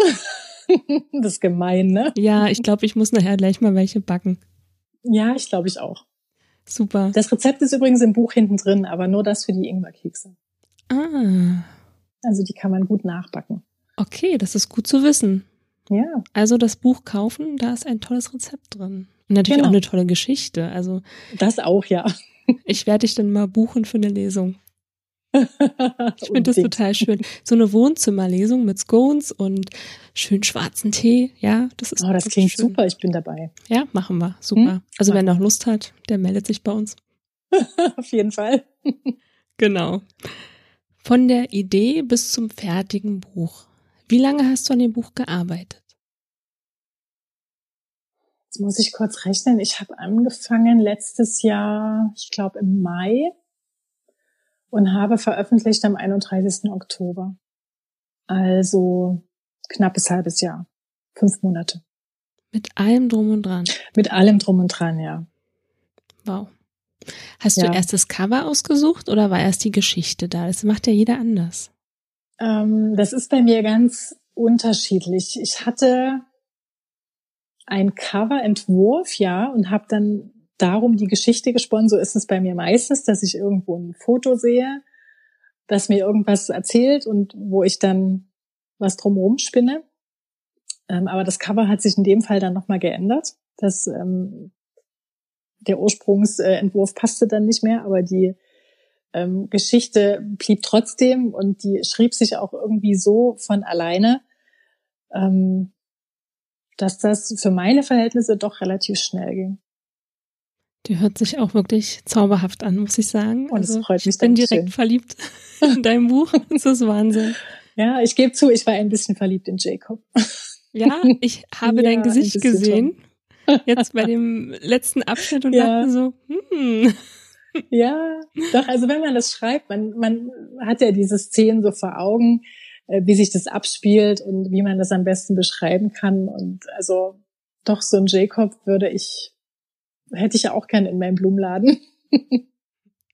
das ist gemein, ne? Ja, ich glaube, ich muss nachher gleich mal welche backen. Ja, ich glaube ich auch. Super. Das Rezept ist übrigens im Buch hinten drin, aber nur das für die Ingwerkekse. Ah. Also die kann man gut nachbacken. Okay, das ist gut zu wissen. Ja. Also das Buch kaufen, da ist ein tolles Rezept drin. Und natürlich genau. auch eine tolle Geschichte. Also das auch, ja. Ich werde dich dann mal buchen für eine Lesung. Ich finde das total schön. So eine Wohnzimmerlesung mit Scones und schön schwarzen Tee. Ja, das ist. Oh, das klingt schön. super. Ich bin dabei. Ja, machen wir. Super. Hm? Also wer noch Lust hat, der meldet sich bei uns. Auf jeden Fall. genau. Von der Idee bis zum fertigen Buch. Wie lange hast du an dem Buch gearbeitet? Jetzt muss ich kurz rechnen. Ich habe angefangen letztes Jahr, ich glaube im Mai und habe veröffentlicht am 31. Oktober. Also knappes halbes Jahr. Fünf Monate. Mit allem drum und dran. Mit allem drum und dran, ja. Wow. Hast ja. du erst das Cover ausgesucht oder war erst die Geschichte da? Das macht ja jeder anders. Ähm, das ist bei mir ganz unterschiedlich. Ich hatte ein Coverentwurf, ja, und habe dann darum die Geschichte gesponnen. So ist es bei mir meistens, dass ich irgendwo ein Foto sehe, das mir irgendwas erzählt und wo ich dann was drumherum spinne. Ähm, aber das Cover hat sich in dem Fall dann nochmal geändert. Das, ähm, der Ursprungsentwurf passte dann nicht mehr, aber die ähm, Geschichte blieb trotzdem und die schrieb sich auch irgendwie so von alleine, ähm, dass das für meine Verhältnisse doch relativ schnell ging. Die hört sich auch wirklich zauberhaft an, muss ich sagen. Und also, es freut mich Ich bin direkt schön. verliebt in dein Buch. Das ist Wahnsinn. Ja, ich gebe zu, ich war ein bisschen verliebt in Jacob. Ja, ich habe ja, dein Gesicht gesehen. Schon. Jetzt bei dem letzten Abschnitt und ja. dachte so, hm. Ja, doch, also wenn man das schreibt, man, man hat ja diese Szenen so vor Augen, wie sich das abspielt und wie man das am besten beschreiben kann. Und also doch, so ein Jacob würde ich, hätte ich ja auch gern in meinem Blumenladen.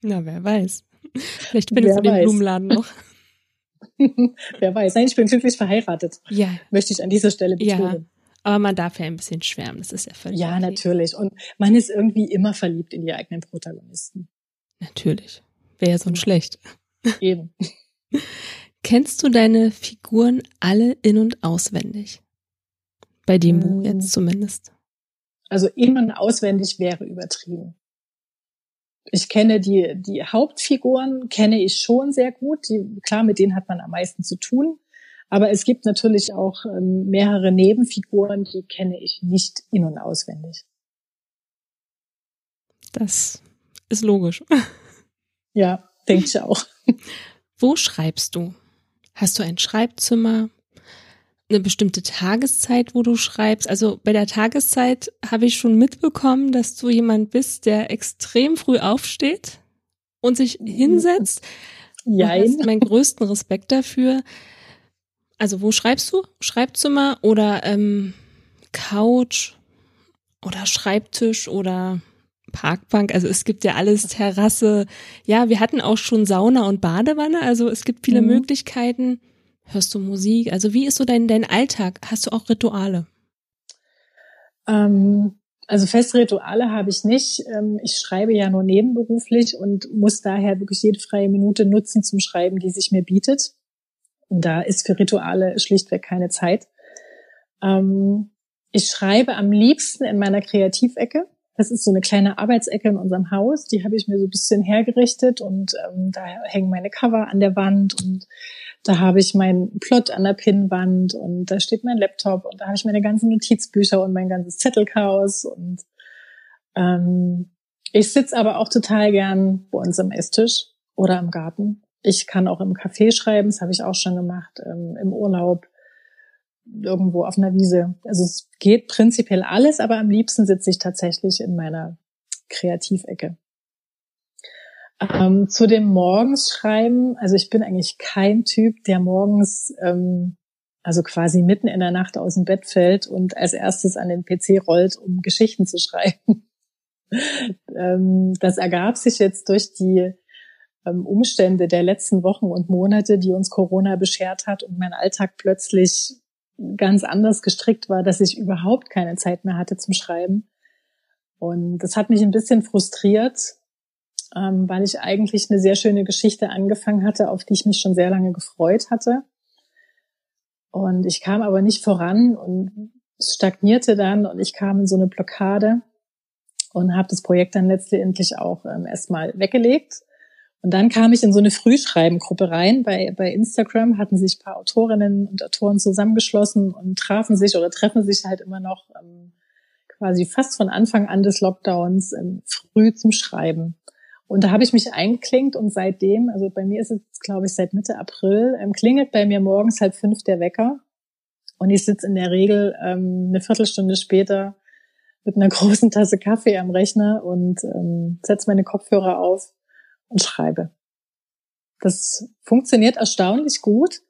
Na, wer weiß. Vielleicht findest wer du den weiß. Blumenladen noch. wer weiß. Nein, ich bin glücklich verheiratet. Ja. Möchte ich an dieser Stelle betonen. Ja. Aber man darf ja ein bisschen schwärmen, das ist ja völlig Ja, okay. natürlich. Und man ist irgendwie immer verliebt in die eigenen Protagonisten. Natürlich. Wäre ja so ein schlecht. Eben. Kennst du deine Figuren alle in- und auswendig? Bei dem Buch jetzt hm. zumindest. Also in- und auswendig wäre übertrieben. Ich kenne die, die Hauptfiguren, kenne ich schon sehr gut. Die, klar, mit denen hat man am meisten zu tun. Aber es gibt natürlich auch ähm, mehrere Nebenfiguren, die kenne ich nicht in- und auswendig. Das ist logisch. Ja, denke ich auch. Wo schreibst du? Hast du ein Schreibzimmer? Eine bestimmte Tageszeit, wo du schreibst? Also bei der Tageszeit habe ich schon mitbekommen, dass du jemand bist, der extrem früh aufsteht und sich hinsetzt. Ja. Du hast meinen größten Respekt dafür. Also wo schreibst du? Schreibzimmer oder ähm, Couch oder Schreibtisch oder Parkbank, also es gibt ja alles, Terrasse. Ja, wir hatten auch schon Sauna und Badewanne, also es gibt viele mhm. Möglichkeiten. Hörst du Musik? Also wie ist so dein, dein Alltag? Hast du auch Rituale? Ähm, also feste Rituale habe ich nicht. Ähm, ich schreibe ja nur nebenberuflich und muss daher wirklich jede freie Minute nutzen zum Schreiben, die sich mir bietet. Und da ist für Rituale schlichtweg keine Zeit. Ähm, ich schreibe am liebsten in meiner Kreativecke. Das ist so eine kleine Arbeitsecke in unserem Haus. Die habe ich mir so ein bisschen hergerichtet und ähm, da hängen meine Cover an der Wand und da habe ich meinen Plot an der Pinnwand und da steht mein Laptop und da habe ich meine ganzen Notizbücher und mein ganzes Zettelchaos und ähm, ich sitze aber auch total gern bei uns am Esstisch oder im Garten. Ich kann auch im Café schreiben, das habe ich auch schon gemacht, ähm, im Urlaub irgendwo auf einer Wiese. Also es geht prinzipiell alles, aber am liebsten sitze ich tatsächlich in meiner Kreativecke. Ähm, zu dem Morgens schreiben, also ich bin eigentlich kein Typ, der morgens ähm, also quasi mitten in der Nacht aus dem Bett fällt und als erstes an den PC rollt, um Geschichten zu schreiben. ähm, das ergab sich jetzt durch die ähm, Umstände der letzten Wochen und Monate, die uns Corona beschert hat und mein Alltag plötzlich ganz anders gestrickt war, dass ich überhaupt keine Zeit mehr hatte zum Schreiben. Und das hat mich ein bisschen frustriert, ähm, weil ich eigentlich eine sehr schöne Geschichte angefangen hatte, auf die ich mich schon sehr lange gefreut hatte. Und ich kam aber nicht voran und es stagnierte dann und ich kam in so eine Blockade und habe das Projekt dann letztendlich auch ähm, erstmal weggelegt und dann kam ich in so eine Frühschreibengruppe rein. Bei, bei Instagram hatten sich ein paar Autorinnen und Autoren zusammengeschlossen und trafen sich oder treffen sich halt immer noch ähm, quasi fast von Anfang an des Lockdowns ähm, früh zum Schreiben. Und da habe ich mich eingeklinkt und seitdem, also bei mir ist es, glaube ich, seit Mitte April, ähm, klingelt bei mir morgens halb fünf der Wecker. Und ich sitze in der Regel ähm, eine Viertelstunde später mit einer großen Tasse Kaffee am Rechner und ähm, setze meine Kopfhörer auf und schreibe. Das funktioniert erstaunlich gut.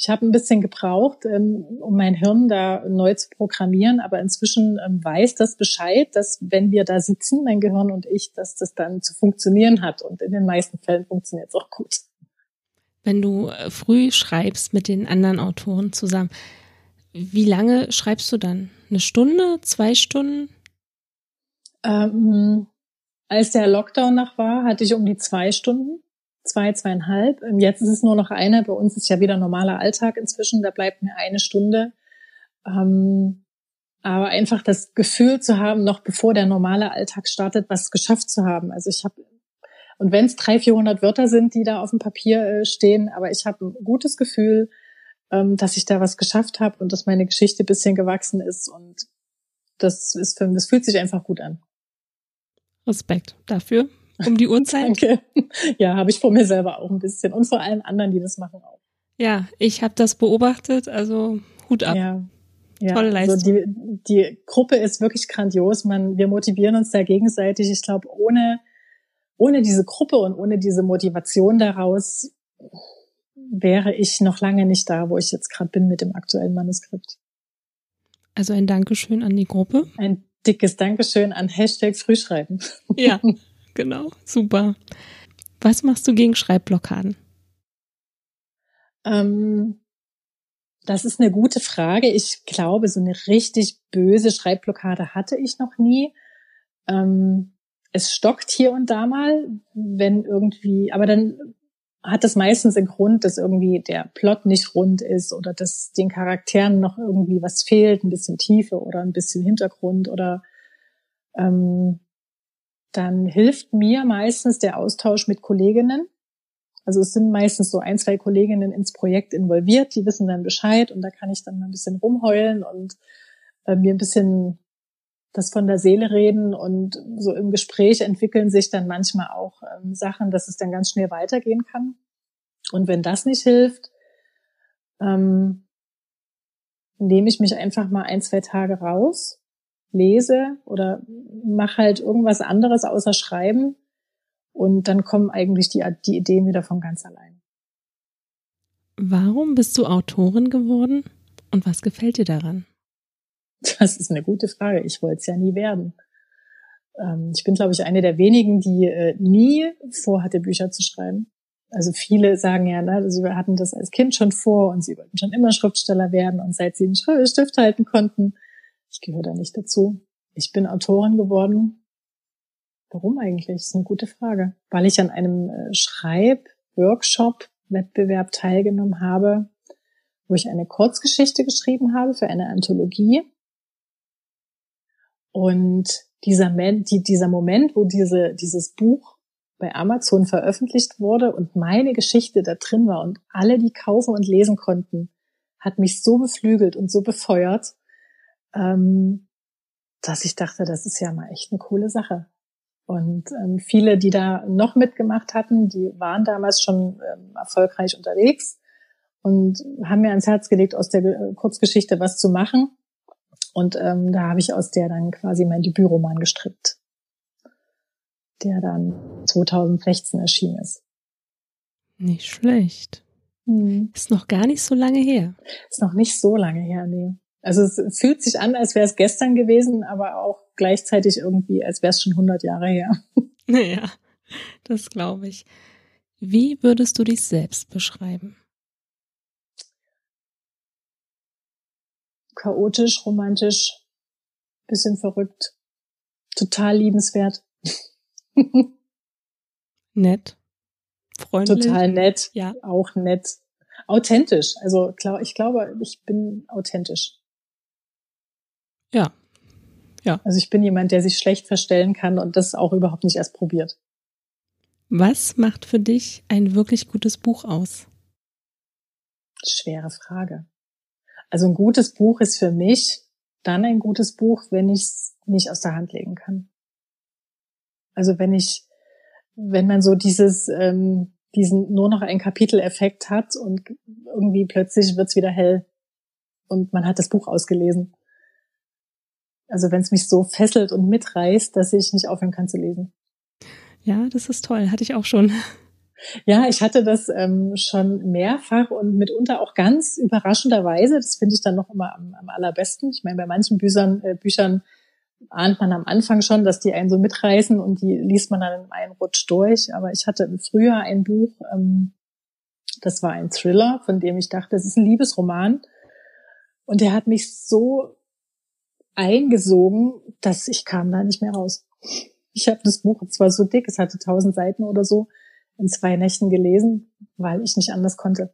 Ich habe ein bisschen gebraucht, ähm, um mein Hirn da neu zu programmieren, aber inzwischen ähm, weiß das Bescheid, dass wenn wir da sitzen, mein Gehirn und ich, dass das dann zu funktionieren hat. Und in den meisten Fällen funktioniert es auch gut. Wenn du äh, früh schreibst mit den anderen Autoren zusammen, wie lange schreibst du dann? Eine Stunde, zwei Stunden? Ähm, als der Lockdown noch war, hatte ich um die zwei Stunden, zwei, zweieinhalb. Ähm, jetzt ist es nur noch eine. Bei uns ist ja wieder normaler Alltag inzwischen. Da bleibt mir eine Stunde. Ähm, aber einfach das Gefühl zu haben, noch bevor der normale Alltag startet, was geschafft zu haben. Also ich habe und wenn es 300, 400 Wörter sind, die da auf dem Papier äh, stehen, aber ich habe ein gutes Gefühl, ähm, dass ich da was geschafft habe und dass meine Geschichte bisschen gewachsen ist und das ist für, das fühlt sich einfach gut an. Respekt dafür. Um die Uhrzeit. Danke. Ja, habe ich vor mir selber auch ein bisschen und vor allen anderen, die das machen auch. Ja, ich habe das beobachtet, also Hut ab. Ja. Ja, Tolle Leistung. Also die, die Gruppe ist wirklich grandios. Man, wir motivieren uns da gegenseitig. Ich glaube, ohne, ohne diese Gruppe und ohne diese Motivation daraus wäre ich noch lange nicht da, wo ich jetzt gerade bin mit dem aktuellen Manuskript. Also ein Dankeschön an die Gruppe. Ein dickes Dankeschön an Hashtag Frühschreiben. Ja, genau. Super. Was machst du gegen Schreibblockaden? Ähm, das ist eine gute Frage. Ich glaube, so eine richtig böse Schreibblockade hatte ich noch nie. Ähm, es stockt hier und da mal, wenn irgendwie, aber dann hat das meistens den Grund, dass irgendwie der Plot nicht rund ist oder dass den Charakteren noch irgendwie was fehlt, ein bisschen Tiefe oder ein bisschen Hintergrund oder ähm, dann hilft mir meistens der Austausch mit Kolleginnen. Also es sind meistens so ein, zwei Kolleginnen ins Projekt involviert, die wissen dann Bescheid und da kann ich dann ein bisschen rumheulen und äh, mir ein bisschen das von der Seele reden und so im Gespräch entwickeln sich dann manchmal auch ähm, Sachen, dass es dann ganz schnell weitergehen kann. Und wenn das nicht hilft, ähm, nehme ich mich einfach mal ein, zwei Tage raus, lese oder mache halt irgendwas anderes außer Schreiben und dann kommen eigentlich die, die Ideen wieder von ganz allein. Warum bist du Autorin geworden und was gefällt dir daran? Das ist eine gute Frage. Ich wollte es ja nie werden. Ähm, ich bin, glaube ich, eine der wenigen, die äh, nie vorhatte, Bücher zu schreiben. Also viele sagen ja, ne, sie hatten das als Kind schon vor und sie wollten schon immer Schriftsteller werden und seit sie einen Stift halten konnten. Ich gehöre da nicht dazu. Ich bin Autorin geworden. Warum eigentlich? Das ist eine gute Frage. Weil ich an einem äh, Schreib-Workshop-Wettbewerb teilgenommen habe, wo ich eine Kurzgeschichte geschrieben habe für eine Anthologie und dieser, die, dieser Moment, wo diese, dieses Buch bei Amazon veröffentlicht wurde und meine Geschichte da drin war und alle, die kaufen und lesen konnten, hat mich so beflügelt und so befeuert, ähm, dass ich dachte, das ist ja mal echt eine coole Sache. Und ähm, viele, die da noch mitgemacht hatten, die waren damals schon ähm, erfolgreich unterwegs und haben mir ans Herz gelegt, aus der Kurzgeschichte was zu machen. Und ähm, da habe ich aus der dann quasi mein Debütroman gestrippt, der dann 2016 erschienen ist. Nicht schlecht. Hm. Ist noch gar nicht so lange her. Ist noch nicht so lange her, nee. Also es fühlt sich an, als wäre es gestern gewesen, aber auch gleichzeitig irgendwie, als wäre es schon 100 Jahre her. Naja, das glaube ich. Wie würdest du dich selbst beschreiben? Chaotisch, romantisch, bisschen verrückt, total liebenswert. nett. Freundlich. Total nett. Ja. Auch nett. Authentisch. Also ich glaube, ich bin authentisch. Ja. Ja. Also ich bin jemand, der sich schlecht verstellen kann und das auch überhaupt nicht erst probiert. Was macht für dich ein wirklich gutes Buch aus? Schwere Frage. Also ein gutes Buch ist für mich dann ein gutes Buch, wenn ich es nicht aus der Hand legen kann. Also wenn ich, wenn man so dieses, ähm, diesen nur noch ein Kapitel-Effekt hat und irgendwie plötzlich wird's wieder hell und man hat das Buch ausgelesen. Also wenn es mich so fesselt und mitreißt, dass ich nicht aufhören kann zu lesen. Ja, das ist toll. Hatte ich auch schon. Ja, ich hatte das ähm, schon mehrfach und mitunter auch ganz überraschenderweise. Das finde ich dann noch immer am, am allerbesten. Ich meine, bei manchen Büchern, äh, Büchern ahnt man am Anfang schon, dass die einen so mitreißen und die liest man dann in einen Rutsch durch. Aber ich hatte im Frühjahr ein Buch, ähm, das war ein Thriller, von dem ich dachte, das ist ein Liebesroman. Und der hat mich so eingesogen, dass ich kam da nicht mehr raus. Ich habe das Buch, es war so dick, es hatte tausend Seiten oder so in zwei Nächten gelesen, weil ich nicht anders konnte.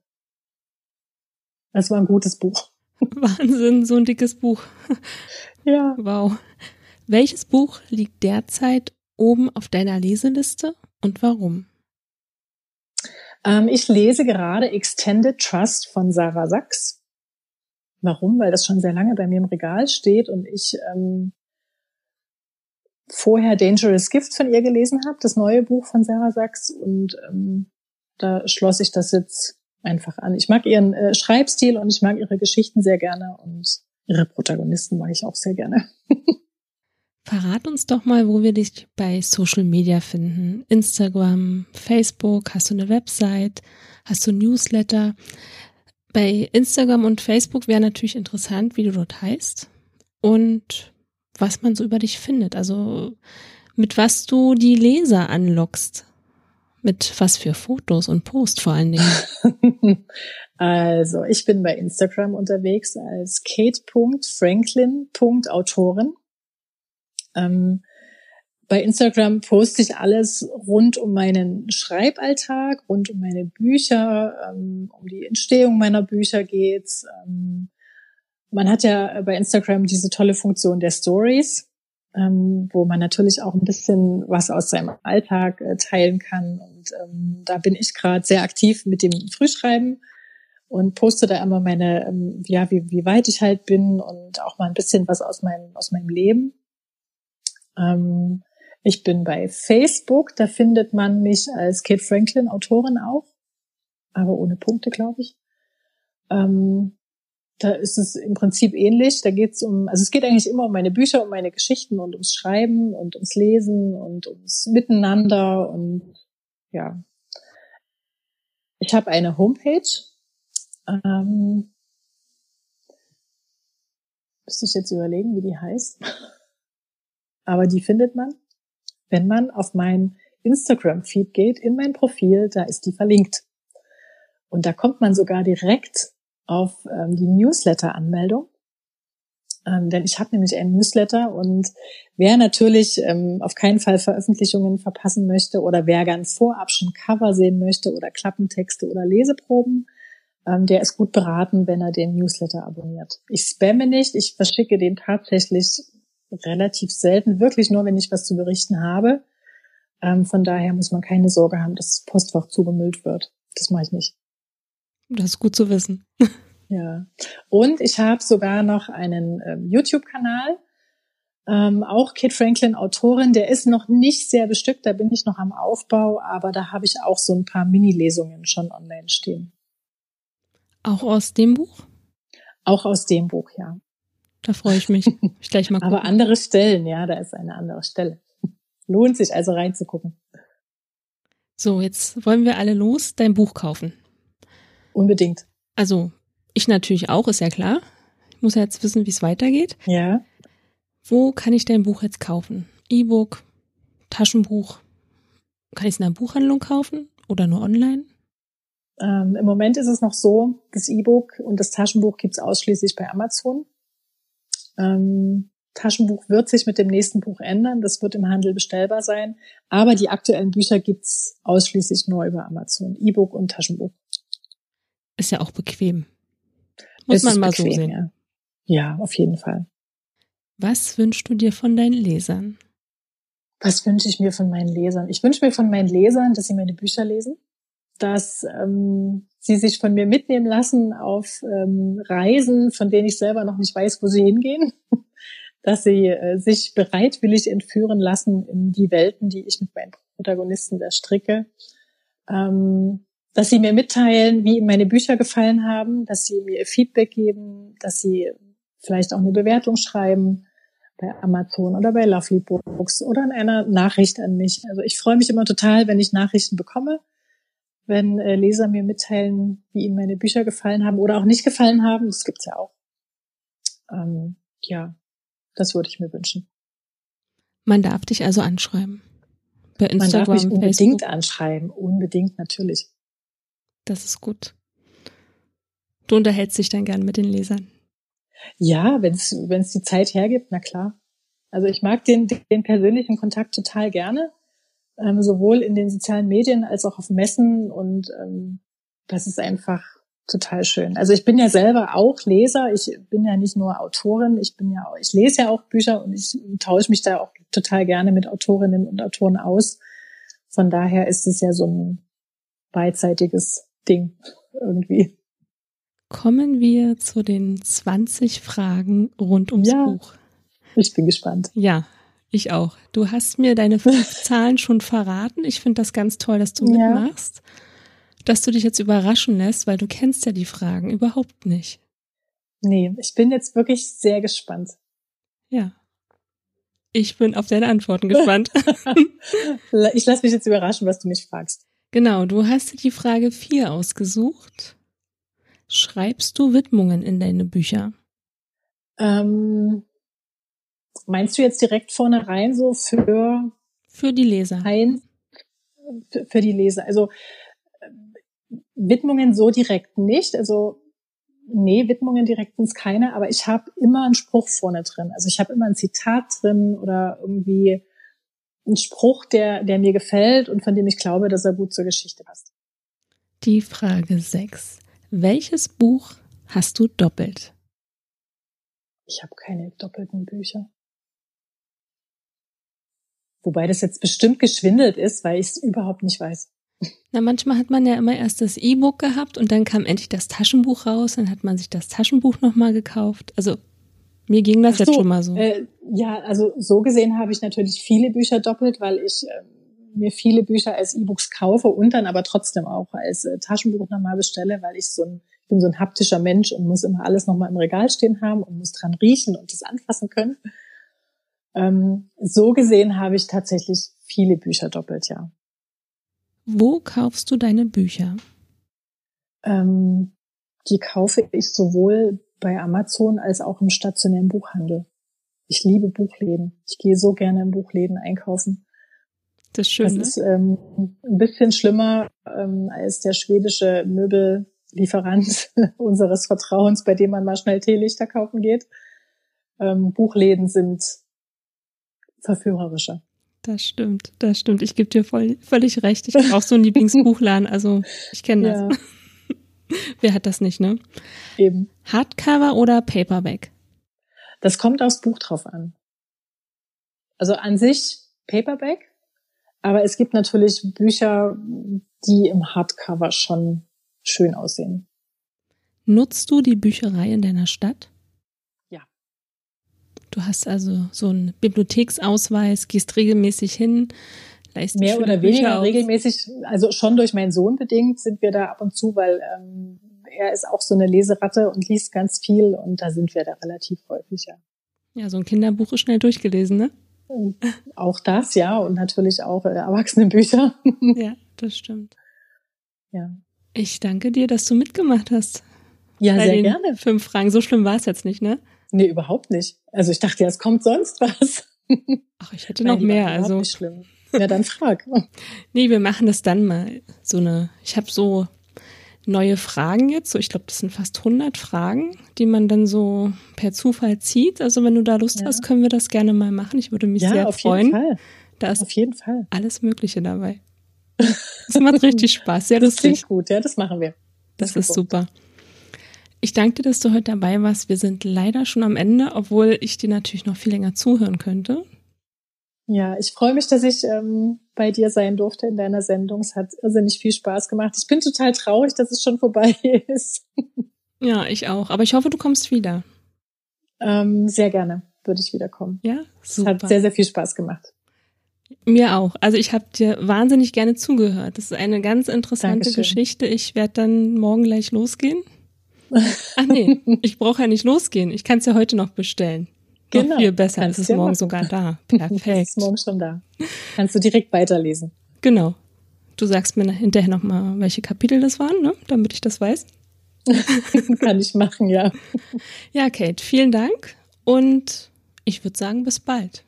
Es war ein gutes Buch. Wahnsinn, so ein dickes Buch. Ja. Wow. Welches Buch liegt derzeit oben auf deiner Leseliste und warum? Ähm, ich lese gerade Extended Trust von Sarah Sachs. Warum? Weil das schon sehr lange bei mir im Regal steht und ich ähm, vorher Dangerous Gift von ihr gelesen habe, das neue Buch von Sarah Sachs und ähm, da schloss ich das jetzt einfach an. Ich mag ihren äh, Schreibstil und ich mag ihre Geschichten sehr gerne und ihre Protagonisten mag ich auch sehr gerne. Verrat uns doch mal, wo wir dich bei Social Media finden. Instagram, Facebook, hast du eine Website, hast du Newsletter? Bei Instagram und Facebook wäre natürlich interessant, wie du dort heißt und was man so über dich findet. Also mit was du die Leser anlockst. Mit was für Fotos und Posts vor allen Dingen? also, ich bin bei Instagram unterwegs als kate.franklin.autorin. Ähm, bei Instagram poste ich alles rund um meinen Schreiballtag, rund um meine Bücher, ähm, um die Entstehung meiner Bücher geht's. Ähm, man hat ja bei Instagram diese tolle Funktion der Stories ähm, wo man natürlich auch ein bisschen was aus seinem Alltag äh, teilen kann. Und ähm, da bin ich gerade sehr aktiv mit dem Frühschreiben und poste da immer meine, ähm, ja, wie, wie weit ich halt bin und auch mal ein bisschen was aus meinem, aus meinem Leben. Ähm, ich bin bei Facebook, da findet man mich als Kate Franklin Autorin auch, aber ohne Punkte, glaube ich. Ähm, da ist es im Prinzip ähnlich. Da geht es um, also es geht eigentlich immer um meine Bücher, um meine Geschichten und ums Schreiben und ums Lesen und ums Miteinander und ja. Ich habe eine Homepage. Ähm, müsste ich jetzt überlegen, wie die heißt. Aber die findet man, wenn man auf mein Instagram-Feed geht, in mein Profil, da ist die verlinkt. Und da kommt man sogar direkt auf ähm, die Newsletter-Anmeldung. Ähm, denn ich habe nämlich einen Newsletter und wer natürlich ähm, auf keinen Fall Veröffentlichungen verpassen möchte oder wer ganz vorab schon Cover sehen möchte oder Klappentexte oder Leseproben, ähm, der ist gut beraten, wenn er den Newsletter abonniert. Ich spamme nicht, ich verschicke den tatsächlich relativ selten, wirklich nur, wenn ich was zu berichten habe. Ähm, von daher muss man keine Sorge haben, dass das Postfach zugemüllt wird. Das mache ich nicht. Das ist gut zu wissen. Ja. Und ich habe sogar noch einen ähm, YouTube-Kanal, ähm, auch Kate Franklin Autorin, der ist noch nicht sehr bestückt, da bin ich noch am Aufbau, aber da habe ich auch so ein paar Mini-Lesungen schon online stehen. Auch aus dem Buch? Auch aus dem Buch, ja. Da freue ich mich. Ich gleich mal aber andere Stellen, ja, da ist eine andere Stelle. Lohnt sich also reinzugucken. So, jetzt wollen wir alle los dein Buch kaufen. Unbedingt. Also, ich natürlich auch, ist ja klar. Ich muss ja jetzt wissen, wie es weitergeht. Ja. Wo kann ich dein Buch jetzt kaufen? E-Book, Taschenbuch? Kann ich es in einer Buchhandlung kaufen oder nur online? Ähm, Im Moment ist es noch so, das E-Book und das Taschenbuch gibt's ausschließlich bei Amazon. Ähm, Taschenbuch wird sich mit dem nächsten Buch ändern. Das wird im Handel bestellbar sein. Aber die aktuellen Bücher gibt's ausschließlich nur über Amazon. E-Book und Taschenbuch. Ist ja auch bequem. Muss man mal bequem, so sehen. Ja. ja, auf jeden Fall. Was wünschst du dir von deinen Lesern? Was wünsche ich mir von meinen Lesern? Ich wünsche mir von meinen Lesern, dass sie meine Bücher lesen, dass ähm, sie sich von mir mitnehmen lassen auf ähm, Reisen, von denen ich selber noch nicht weiß, wo sie hingehen, dass sie äh, sich bereitwillig entführen lassen in die Welten, die ich mit meinen Protagonisten da stricke. Ähm, dass sie mir mitteilen, wie ihnen meine Bücher gefallen haben, dass sie mir Feedback geben, dass sie vielleicht auch eine Bewertung schreiben bei Amazon oder bei Lovely Books oder in einer Nachricht an mich. Also ich freue mich immer total, wenn ich Nachrichten bekomme, wenn äh, Leser mir mitteilen, wie ihnen meine Bücher gefallen haben oder auch nicht gefallen haben. Das gibt's ja auch. Ähm, ja, das würde ich mir wünschen. Man darf dich also anschreiben. Bei Instagram, Man darf mich unbedingt Facebook. anschreiben, unbedingt natürlich. Das ist gut. Du unterhältst dich dann gern mit den Lesern. Ja, wenn es die Zeit hergibt, na klar. Also ich mag den den persönlichen Kontakt total gerne, ähm, sowohl in den sozialen Medien als auch auf Messen und ähm, das ist einfach total schön. Also ich bin ja selber auch Leser. Ich bin ja nicht nur Autorin. Ich bin ja auch, ich lese ja auch Bücher und ich tausche mich da auch total gerne mit Autorinnen und Autoren aus. Von daher ist es ja so ein beidseitiges Ding irgendwie. Kommen wir zu den 20 Fragen rund ums ja, Buch. Ich bin gespannt. Ja, ich auch. Du hast mir deine fünf Zahlen schon verraten. Ich finde das ganz toll, dass du mitmachst. Ja dass du dich jetzt überraschen lässt, weil du kennst ja die Fragen überhaupt nicht. Nee, ich bin jetzt wirklich sehr gespannt. Ja. Ich bin auf deine Antworten gespannt. ich lasse mich jetzt überraschen, was du mich fragst. Genau, du hast dir die Frage 4 ausgesucht. Schreibst du Widmungen in deine Bücher? Ähm, meinst du jetzt direkt vorne rein so für für die Leser? Ein, für, für die Leser. Also Widmungen so direkt nicht. Also nee, Widmungen direkt sind keine, aber ich habe immer einen Spruch vorne drin. Also ich habe immer ein Zitat drin oder irgendwie einen Spruch, der, der mir gefällt und von dem ich glaube, dass er gut zur Geschichte passt. Die Frage 6. Welches Buch hast du doppelt? Ich habe keine doppelten Bücher. Wobei das jetzt bestimmt geschwindelt ist, weil ich es überhaupt nicht weiß. Na, manchmal hat man ja immer erst das E-Book gehabt und dann kam endlich das Taschenbuch raus, dann hat man sich das Taschenbuch nochmal gekauft. Also mir ging das so, jetzt schon mal so. Äh, ja, also so gesehen habe ich natürlich viele Bücher doppelt, weil ich äh, mir viele Bücher als E-Books kaufe und dann aber trotzdem auch als äh, Taschenbuch nochmal bestelle, weil ich so ein, ich bin so ein haptischer Mensch und muss immer alles nochmal im Regal stehen haben und muss dran riechen und das anfassen können. Ähm, so gesehen habe ich tatsächlich viele Bücher doppelt, ja. Wo kaufst du deine Bücher? Ähm, die kaufe ich sowohl bei Amazon als auch im stationären Buchhandel. Ich liebe Buchläden. Ich gehe so gerne in Buchläden einkaufen. Das ist schön. Das ist ähm, ein bisschen schlimmer ähm, als der schwedische Möbellieferant unseres Vertrauens, bei dem man mal schnell Teelichter kaufen geht. Ähm, Buchläden sind verführerischer. Das stimmt, das stimmt. Ich gebe dir voll, völlig recht. Ich habe auch so einen Lieblingsbuchladen, also ich kenne das. Ja. Wer hat das nicht, ne? Eben. Hardcover oder Paperback? Das kommt aufs Buch drauf an. Also an sich Paperback, aber es gibt natürlich Bücher, die im Hardcover schon schön aussehen. Nutzt du die Bücherei in deiner Stadt? Du hast also so einen Bibliotheksausweis, gehst regelmäßig hin, leist Mehr oder weniger regelmäßig, also schon durch meinen Sohn bedingt sind wir da ab und zu, weil ähm, er ist auch so eine Leseratte und liest ganz viel und da sind wir da relativ häufig, ja. Ja, so ein Kinderbuch ist schnell durchgelesen, ne? Auch das, ja, und natürlich auch äh, Erwachsenenbücher. ja, das stimmt. Ja. Ich danke dir, dass du mitgemacht hast. Ja, Bei sehr gerne. Fünf Fragen, so schlimm war es jetzt nicht, ne? Nee, überhaupt nicht. Also ich dachte ja, es kommt sonst was. Ach, ich hätte noch Nein, mehr. Also nicht schlimm. Ja, dann frag. nee, wir machen das dann mal. So eine. Ich habe so neue Fragen jetzt. So, ich glaube, das sind fast 100 Fragen, die man dann so per Zufall zieht. Also wenn du da Lust ja. hast, können wir das gerne mal machen. Ich würde mich ja, sehr auf freuen. Jeden Fall. Da ist auf jeden Fall alles Mögliche dabei. Das macht richtig Spaß. Sehr das. Klingt gut, ja, das machen wir. Das, das ist super. Ich danke dir, dass du heute dabei warst. Wir sind leider schon am Ende, obwohl ich dir natürlich noch viel länger zuhören könnte. Ja, ich freue mich, dass ich ähm, bei dir sein durfte in deiner Sendung. Es hat irrsinnig viel Spaß gemacht. Ich bin total traurig, dass es schon vorbei ist. Ja, ich auch. Aber ich hoffe, du kommst wieder. Ähm, sehr gerne würde ich wiederkommen. Ja, super. Es hat sehr, sehr viel Spaß gemacht. Mir auch. Also ich habe dir wahnsinnig gerne zugehört. Das ist eine ganz interessante Dankeschön. Geschichte. Ich werde dann morgen gleich losgehen. Ach nee, ich brauche ja nicht losgehen. Ich kann es ja heute noch bestellen. Genau. Viel besser. Kannst es ist morgen machen. sogar da. Perfekt. es ist morgen schon da. Kannst du direkt weiterlesen. Genau. Du sagst mir hinterher nochmal, welche Kapitel das waren, ne? damit ich das weiß. kann ich machen, ja. Ja, Kate, vielen Dank und ich würde sagen, bis bald.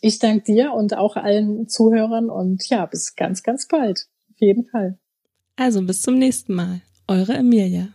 Ich danke dir und auch allen Zuhörern und ja, bis ganz, ganz bald. Auf jeden Fall. Also bis zum nächsten Mal. Eure Emilia.